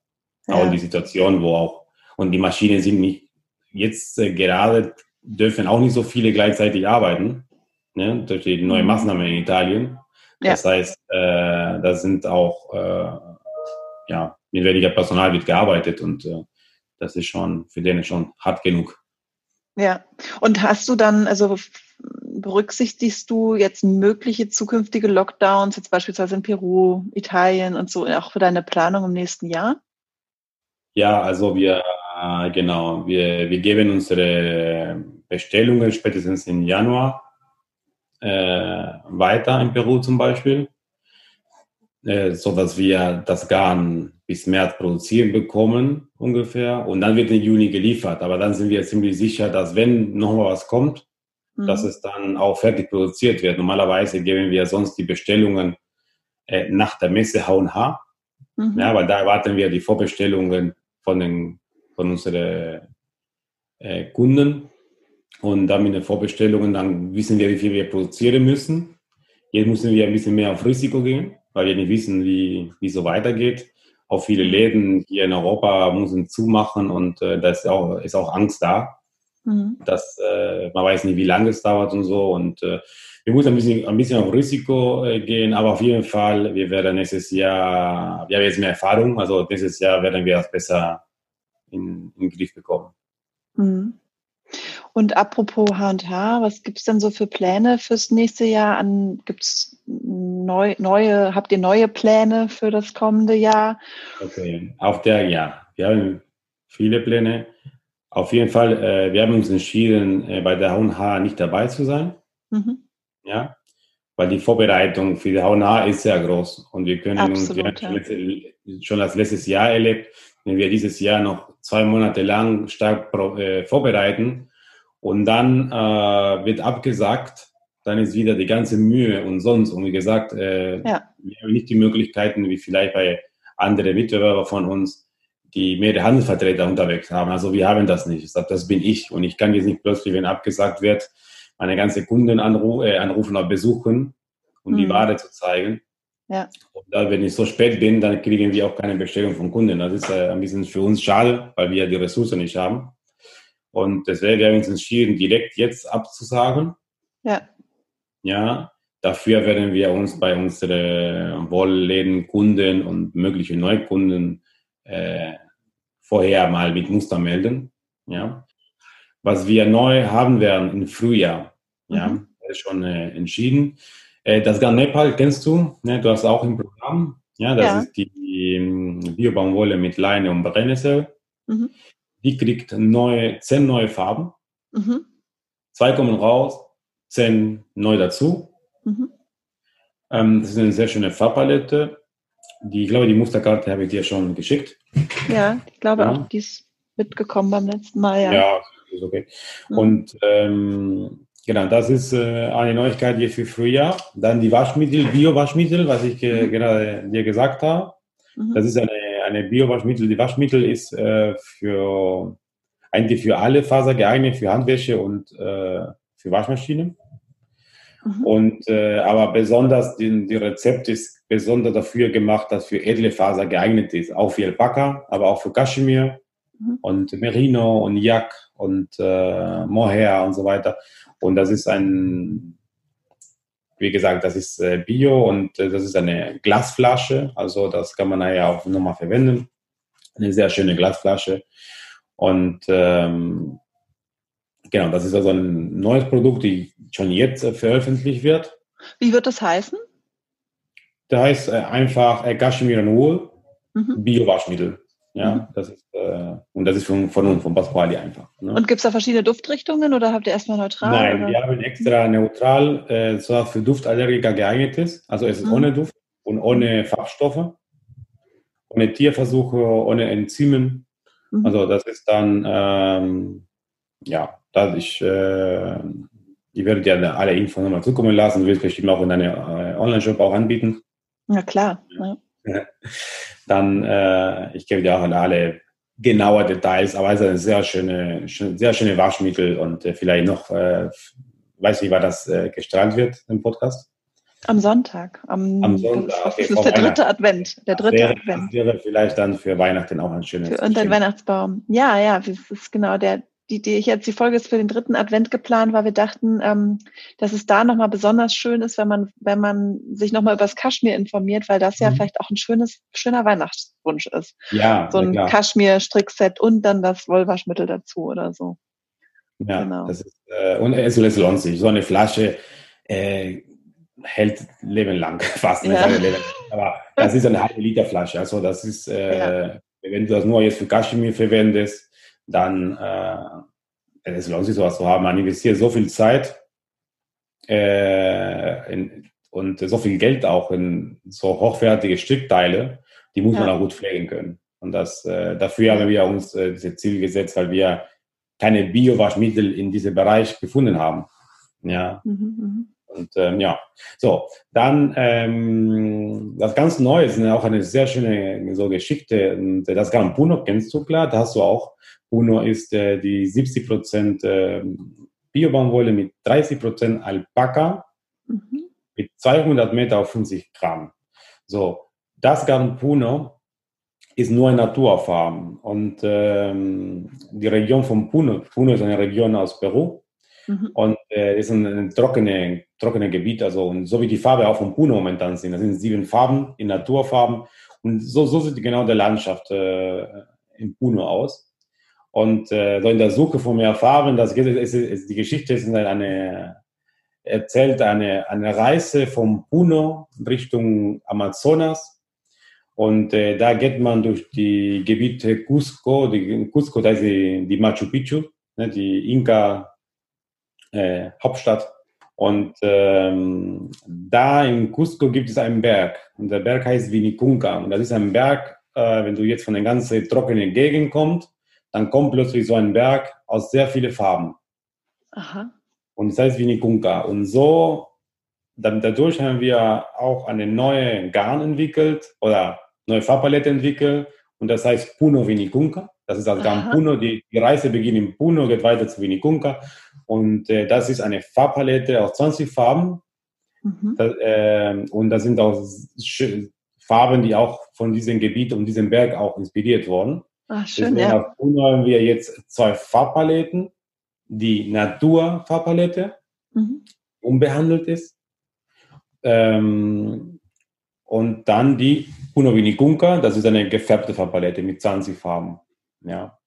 Ja. Auch in die Situation, wo auch, und die Maschinen sind nicht, jetzt äh, gerade dürfen auch nicht so viele gleichzeitig arbeiten, ne, durch die neue mhm. Maßnahmen in Italien. Ja. Das heißt, äh, da sind auch, äh, ja, mit weniger Personal wird gearbeitet und äh, das ist schon für denen schon hart genug. Ja, und hast du dann, also berücksichtigst du jetzt mögliche zukünftige Lockdowns, jetzt beispielsweise in Peru, Italien und so, auch für deine Planung im nächsten Jahr? Ja, also wir, äh, genau, wir, wir geben unsere Bestellungen spätestens im Januar äh, weiter in Peru zum Beispiel, äh, so dass wir das Garn bis März produzieren bekommen ungefähr und dann wird im Juni geliefert. Aber dann sind wir ziemlich sicher, dass wenn noch mal was kommt, mhm. dass es dann auch fertig produziert wird. Normalerweise geben wir sonst die Bestellungen äh, nach der Messe H&H, mhm. ja, weil da erwarten wir die Vorbestellungen von, den, von unseren äh, Kunden und dann mit den Vorbestellungen, dann wissen wir, wie viel wir produzieren müssen. Jetzt müssen wir ein bisschen mehr auf Risiko gehen, weil wir nicht wissen, wie, wie so weitergeht. Auch viele mhm. Läden hier in Europa müssen zumachen und äh, da ist auch, ist auch Angst da. Mhm. Das, äh, man weiß nicht, wie lange es dauert und so. Und äh, wir müssen ein bisschen, ein bisschen auf Risiko äh, gehen, aber auf jeden Fall, wir werden nächstes Jahr, wir haben jetzt mehr Erfahrung, also nächstes Jahr werden wir das besser in, in den Griff bekommen. Mhm. Und apropos H&H, was gibt es denn so für Pläne fürs nächste Jahr? Gibt es neu, neue, habt ihr neue Pläne für das kommende Jahr? Okay, auf der, ja, wir haben viele Pläne. Auf jeden Fall, äh, wir haben uns entschieden, äh, bei der H&H nicht dabei zu sein. Mhm. Ja, weil die Vorbereitung für die H&H ist sehr groß und wir können Absolut, uns, wir ja. schon das letztes Jahr erlebt, wenn wir dieses Jahr noch zwei Monate lang stark äh, vorbereiten und dann äh, wird abgesagt, dann ist wieder die ganze Mühe und sonst. Und wie gesagt, äh, ja. wir haben nicht die Möglichkeiten, wie vielleicht bei anderen Mitbewerbern von uns, die mehrere Handelsvertreter unterwegs haben. Also wir haben das nicht. Das bin ich. Und ich kann jetzt nicht plötzlich, wenn abgesagt wird, meine ganze Kunden anru äh, anrufen oder besuchen, um mhm. die Ware zu zeigen. Ja. Und dann, wenn ich so spät bin, dann kriegen wir auch keine Bestellung von Kunden. Das ist äh, ein bisschen für uns schade, weil wir die Ressourcen nicht haben. Und deswegen haben wir uns entschieden, direkt jetzt abzusagen. Ja. Ja. Dafür werden wir uns bei unseren Wollläden, Kunden und möglichen Neukunden äh, vorher mal mit Muster melden. Ja. Was wir neu haben werden im Frühjahr, ja, mhm. ist schon äh, entschieden. Äh, das Garn Nepal kennst du, ne? du hast auch im Programm. Ja, das ja. ist die, die ähm, Biobaumwolle mit Leine und Brennnessel. Mhm. Die kriegt neue, zehn neue Farben. Mhm. Zwei kommen raus, zehn neu dazu. Mhm. Ähm, das ist eine sehr schöne Farbpalette. Die, ich glaube, die Musterkarte habe ich dir schon geschickt. Ja, ich glaube ja. auch, die ist mitgekommen beim letzten Mal, ja. Ja, ist okay. Mhm. Und ähm, genau, das ist äh, eine Neuigkeit hier für Frühjahr. Dann die Waschmittel, Bio-Waschmittel, was ich äh, mhm. gerade dir gesagt habe. Mhm. Das ist eine, eine Bio-Waschmittel. Die Waschmittel ist äh, für eigentlich für alle Faser geeignet, für Handwäsche und äh, für Waschmaschinen. Mhm. Und äh, aber besonders die, die Rezept ist besonders dafür gemacht, dass für edle Faser geeignet ist, auch für Alpaka, aber auch für Kaschmir mhm. und Merino und Yak und äh, Mohair und so weiter. Und das ist ein, wie gesagt, das ist äh, Bio und äh, das ist eine Glasflasche, also das kann man ja auch nochmal verwenden. Eine sehr schöne Glasflasche. Und ähm, genau, das ist also ein neues Produkt, die schon jetzt äh, veröffentlicht wird. Wie wird das heißen? Das heißt äh, einfach äh, Kashmir Wool mhm. Bio-Waschmittel. Ja, mhm. das ist, äh, und das ist von, von von Pasquali einfach. Ne? Und gibt es da verschiedene Duftrichtungen oder habt ihr erstmal neutral? Nein, oder? wir haben extra neutral, äh, so für Duftallergiker geeignet ist. Also es ist mhm. ohne Duft und ohne Farbstoffe, ohne Tierversuche, ohne Enzymen. Mhm. Also das ist dann, ähm, ja, dass ich, äh, ich werde dir alle Infos nochmal zukommen lassen, du wirst bestimmt auch in deinem äh, Online-Shop auch anbieten. Ja, klar. Ja. Dann, äh, ich gebe dir auch alle genaue Details, aber es ist ein sehr schöne, sehr schöne Waschmittel und äh, vielleicht noch, äh, weiß nicht, wann das äh, gestrahlt wird im Podcast. Am Sonntag. Am, Am Sonntag. Das, okay, ist der dritte Advent. Der dritte wäre, Advent. wäre vielleicht dann für Weihnachten auch ein schönes. Für, und ein Weihnachtsbaum. Ja, ja, das ist genau der, die, die ich jetzt die Folge ist für den dritten Advent geplant, weil wir dachten, ähm, dass es da nochmal besonders schön ist, wenn man, wenn man sich nochmal über das Kaschmir informiert, weil das ja mhm. vielleicht auch ein schönes, schöner Weihnachtswunsch ist. Ja. So ein Kaschmir-Strickset und dann das Wollwaschmittel dazu oder so. Ja, genau. das ist, äh, und es, es lohnt sich. So eine Flasche äh, hält Leben lang, fast. Ja. Leben. Aber das ist eine halbe Liter Flasche. Also das ist, äh, ja. wenn du das nur jetzt für Kaschmir verwendest, dann äh, es lohnt sich sowas zu haben. Man investiert so viel Zeit äh, in, und so viel Geld auch in so hochwertige Stückteile, die muss ja. man auch gut pflegen können. Und das, äh, dafür haben wir uns äh, diese Ziel gesetzt, weil wir keine Biowaschmittel in diesem Bereich gefunden haben. Ja. Mhm, mhm. Und ähm, ja, so, dann ähm, das ganz Neue ist auch eine sehr schöne so Geschichte. Und das Gampuno kennst du klar, da hast du auch Uno ist äh, die 70 Prozent äh, Biobaumwolle mit 30 Prozent Alpaka mhm. mit 200 Meter auf 50 Gramm. So, das Garn Puno ist nur ein Naturfarm und ähm, die Region von Puno, Puno ist eine Region aus Peru mhm. und äh, ist ein, ein trockenes trockene Gebiet, also und so wie die Farbe auch von Puno momentan sind, das sind sieben Farben in Naturfarben und so, so sieht genau die Landschaft äh, in Puno aus. Und äh, so in der Suche von mehr Farben, das geht, ist, ist, die Geschichte ist eine, erzählt eine, eine Reise vom Puno Richtung Amazonas. Und äh, da geht man durch die Gebiete Cusco, die, Cusco, da ist die, die Machu Picchu, ne, die Inka äh, Hauptstadt. Und ähm, da in Cusco gibt es einen Berg. Und der Berg heißt Vinicunca. Und das ist ein Berg, äh, wenn du jetzt von der ganzen trockenen Gegend kommst, dann kommt plötzlich so ein Berg aus sehr vielen Farben. Aha. Und das heißt Vinikunka. Und so, dann, dadurch haben wir auch eine neue Garn entwickelt oder neue Farbpalette entwickelt. Und das heißt Puno Vinikunka. Das ist das Garn Puno. Die, die, Reise beginnt in Puno, geht weiter zu Vinikunka. Und äh, das ist eine Farbpalette aus 20 Farben. Mhm. Das, äh, und das sind auch Farben, die auch von diesem Gebiet und diesem Berg auch inspiriert wurden. Ach, schön, Deswegen ja. haben wir jetzt zwei Farbpaletten. Die Natur-Farbpalette, mhm. unbehandelt ist. Ähm, und dann die Puno Vinikunka, das ist eine gefärbte Farbpalette mit 20 Farben. Ja.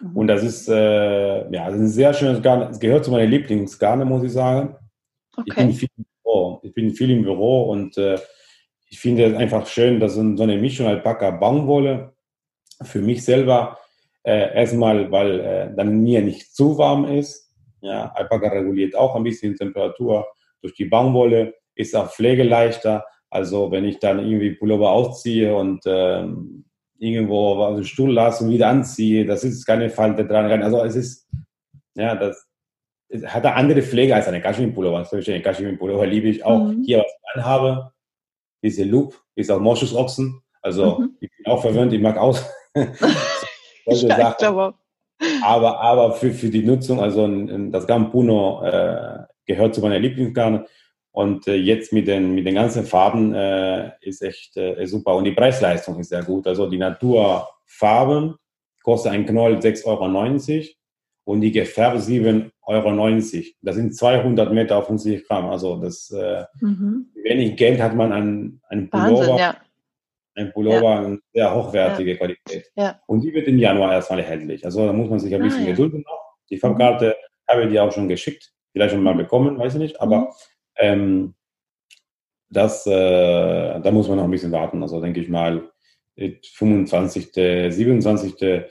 Mhm. Und das ist, äh, ja, das ist ein sehr schönes Garn. Es gehört zu meinen Lieblingsgarne, muss ich sagen. Okay. Ich, bin viel im Büro. ich bin viel im Büro und äh, ich finde es einfach schön, dass so eine Mischung Alpaka Baumwolle für mich selber äh, erstmal, weil äh, dann mir nicht zu warm ist Ja, Alpaka reguliert auch ein bisschen Temperatur durch die Baumwolle, ist auch pflegeleichter. Also wenn ich dann irgendwie Pullover ausziehe und ähm, irgendwo auf den Stuhl lasse und wieder anziehe, das ist keine Falte dran. Also es ist, ja, das hat eine andere Pflege als eine Kaschmir-Pullover. Eine Kaschmir-Pullover liebe ich auch. Mhm. Hier, was ich anhabe, diese Loop ist aus Moschusochsen. Also mhm. ich bin auch verwöhnt, ich mag aus. ja, aber, aber für, für die Nutzung, also das Gampuno äh, gehört zu meiner Lieblingsgarne. Und äh, jetzt mit den, mit den ganzen Farben äh, ist echt äh, super. Und die Preisleistung ist sehr gut. Also die Naturfarben kostet ein Knoll 6,90 Euro und die gefärbt 7,90 Euro. Das sind 200 Meter auf 50 Gramm. Also das äh, mhm. wenig Geld hat man an einen Pullover. Wahnsinn, ja. Ein Pullover, ja. eine sehr hochwertige ja. Qualität. Ja. Und die wird im Januar erstmal erhältlich. Also da muss man sich ein ah, bisschen ah, gedulden. Die Farbkarte mhm. habe ich dir auch schon geschickt. Vielleicht schon mal bekommen, weiß ich nicht. Aber mhm. Ähm, das, äh, da muss man noch ein bisschen warten. Also denke ich mal, 25., 27.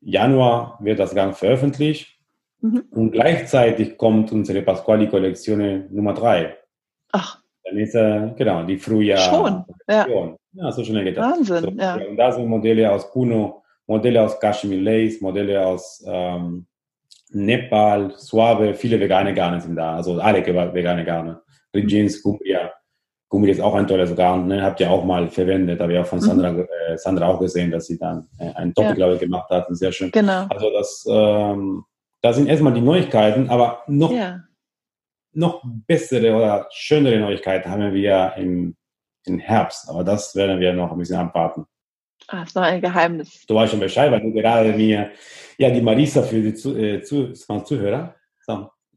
Januar wird das Gang veröffentlicht. Mhm. Und gleichzeitig kommt unsere Pasquali-Kollektion Nummer 3. Ach. Dann ist äh, genau die Frühjahr. Schon. Ja. ja, so schnell geht das. Wahnsinn. So, ja. Und da sind Modelle aus Puno, Modelle aus Kashmir Lace, Modelle aus ähm, Nepal, Suave, viele vegane Garne sind da. Also alle vegane Garne. Regins, Cumbria. Cumbria ist auch ein tolles Garn, ne? habt ihr auch mal verwendet, habe ich auch von Sandra, mhm. äh, Sandra auch gesehen, dass sie dann äh, einen Topic, ja. glaube ich, gemacht hat. Sehr schön. Genau. Also das, ähm, das sind erstmal die Neuigkeiten, aber noch ja noch bessere oder schönere Neuigkeiten haben wir im, im Herbst. Aber das werden wir noch ein bisschen abwarten. Ah, ist noch ein Geheimnis. Du weißt schon Bescheid, weil du gerade mir, ja, die Marisa für die zu, äh, zu, Zuhörer,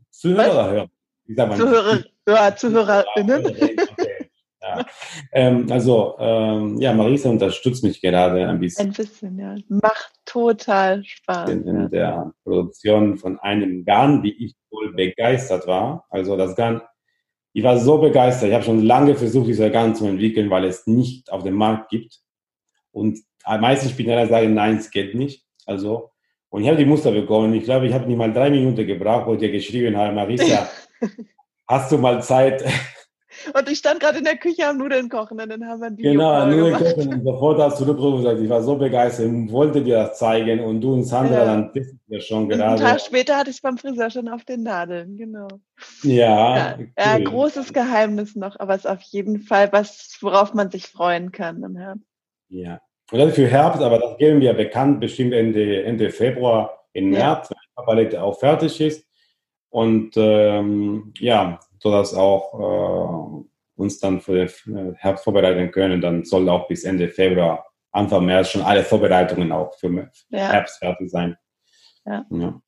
Zuhörer oder Hörer? Zuhörer, ja, Zuhörerinnen. Okay. Ja. Ähm, also, ähm, ja, Marisa unterstützt mich gerade ein bisschen. Ein bisschen, ja. Macht total Spaß. In, in der Produktion von einem Garn, wie ich wohl begeistert war. Also das Garn, ich war so begeistert. Ich habe schon lange versucht, dieses Garn zu entwickeln, weil es nicht auf dem Markt gibt. Und meistens Spinneller sagen, nein, es geht nicht. Also, und ich habe die Muster bekommen. Ich glaube, ich habe nicht mal drei Minuten gebraucht, wo ich dir geschrieben habe, Marisa, hast du mal Zeit, und ich stand gerade in der Küche am Nudeln kochen und dann haben wir ein Video Genau, Nudeln kochen und sofort hast du zurückgerufen gesagt, ich war so begeistert und wollte dir das zeigen und du und Sandra ja. dann wissen wir schon gerade. Einen Tag später hatte ich es beim Friseur schon auf den Nadeln, genau. Ja, ja, cool. ja, großes Geheimnis noch, aber es ist auf jeden Fall was, worauf man sich freuen kann im Herbst. Ja, und dann für Herbst, aber das geben wir bekannt, bestimmt Ende, Ende Februar, im März, wenn die Palette auch fertig ist. Und ähm, ja, sodass auch äh, uns dann für den Herbst vorbereiten können. Dann soll auch bis Ende Februar, Anfang März schon alle Vorbereitungen auch für ja. Herbst fertig sein. Ja. ja.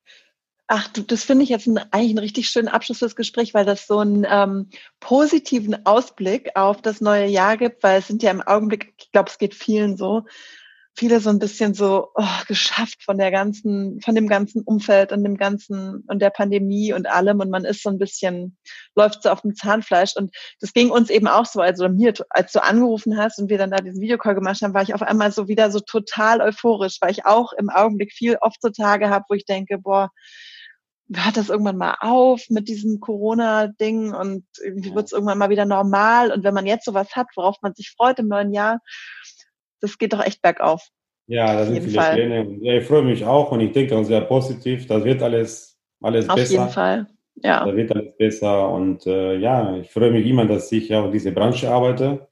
Ach, du, das finde ich jetzt ein, eigentlich einen richtig schönen Abschluss fürs Gespräch, weil das so einen ähm, positiven Ausblick auf das neue Jahr gibt, weil es sind ja im Augenblick, ich glaube, es geht vielen so, viele so ein bisschen so oh, geschafft von der ganzen, von dem ganzen Umfeld und dem ganzen und der Pandemie und allem. Und man ist so ein bisschen, läuft so auf dem Zahnfleisch. Und das ging uns eben auch so, also mir, als du angerufen hast und wir dann da diesen Videocall gemacht haben, war ich auf einmal so wieder so total euphorisch, weil ich auch im Augenblick viel oft so Tage habe, wo ich denke, boah, hört das irgendwann mal auf mit diesem Corona-Ding und irgendwie wird es irgendwann mal wieder normal und wenn man jetzt sowas hat, worauf man sich freut im neuen Jahr, das geht doch echt bergauf. Ja, da sind viele Fall. Pläne. Ja, ich freue mich auch und ich denke auch sehr positiv. Das wird alles, alles Auf besser. Auf jeden Fall. Ja. Da wird alles besser. Und äh, ja, ich freue mich immer, dass ich auch in dieser Branche arbeite.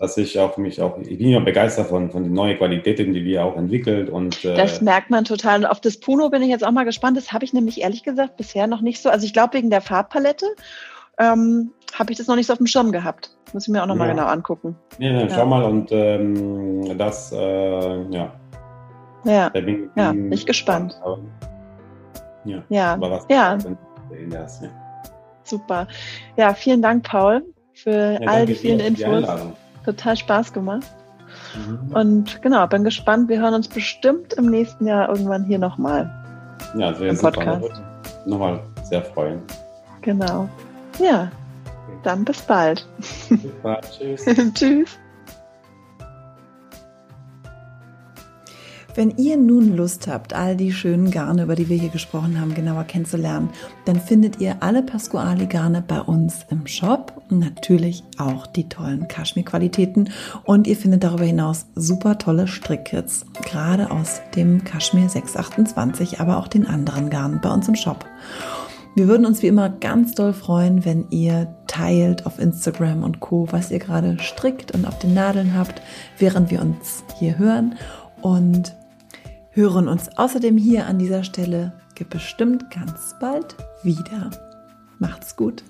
Dass ich auch mich auch, ich bin ja begeistert von, von den neuen Qualitäten, die wir auch entwickelt. Und, äh, das merkt man total. Und auf das Puno bin ich jetzt auch mal gespannt. Das habe ich nämlich ehrlich gesagt bisher noch nicht so. Also ich glaube wegen der Farbpalette ähm, habe ich das noch nicht so auf dem Schirm gehabt. Muss ich mir auch nochmal ja. genau angucken. Nee, nee, ja. schau mal und ähm, das, äh, ja. Ja, bin, ja, bin ich gespannt. Aber, ja, ja. Was ja. Das, ja. Super. Ja, vielen Dank, Paul, für ja, all die vielen Infos. Die Total Spaß gemacht. Mhm. Und genau, bin gespannt. Wir hören uns bestimmt im nächsten Jahr irgendwann hier nochmal. Ja, das wäre Podcast. Nochmal sehr freuen. Genau. Ja, dann bis bald. Bis bald. Tschüss. Tschüss. Wenn ihr nun Lust habt, all die schönen Garne, über die wir hier gesprochen haben, genauer kennenzulernen, dann findet ihr alle Pasquali-Garne bei uns im Shop natürlich auch die tollen Kaschmir-Qualitäten. Und ihr findet darüber hinaus super tolle Strickkits, gerade aus dem Kaschmir 628, aber auch den anderen Garnen bei uns im Shop. Wir würden uns wie immer ganz doll freuen, wenn ihr teilt auf Instagram und Co, was ihr gerade strickt und auf den Nadeln habt, während wir uns hier hören und hören uns außerdem hier an dieser Stelle bestimmt ganz bald wieder. Macht's gut.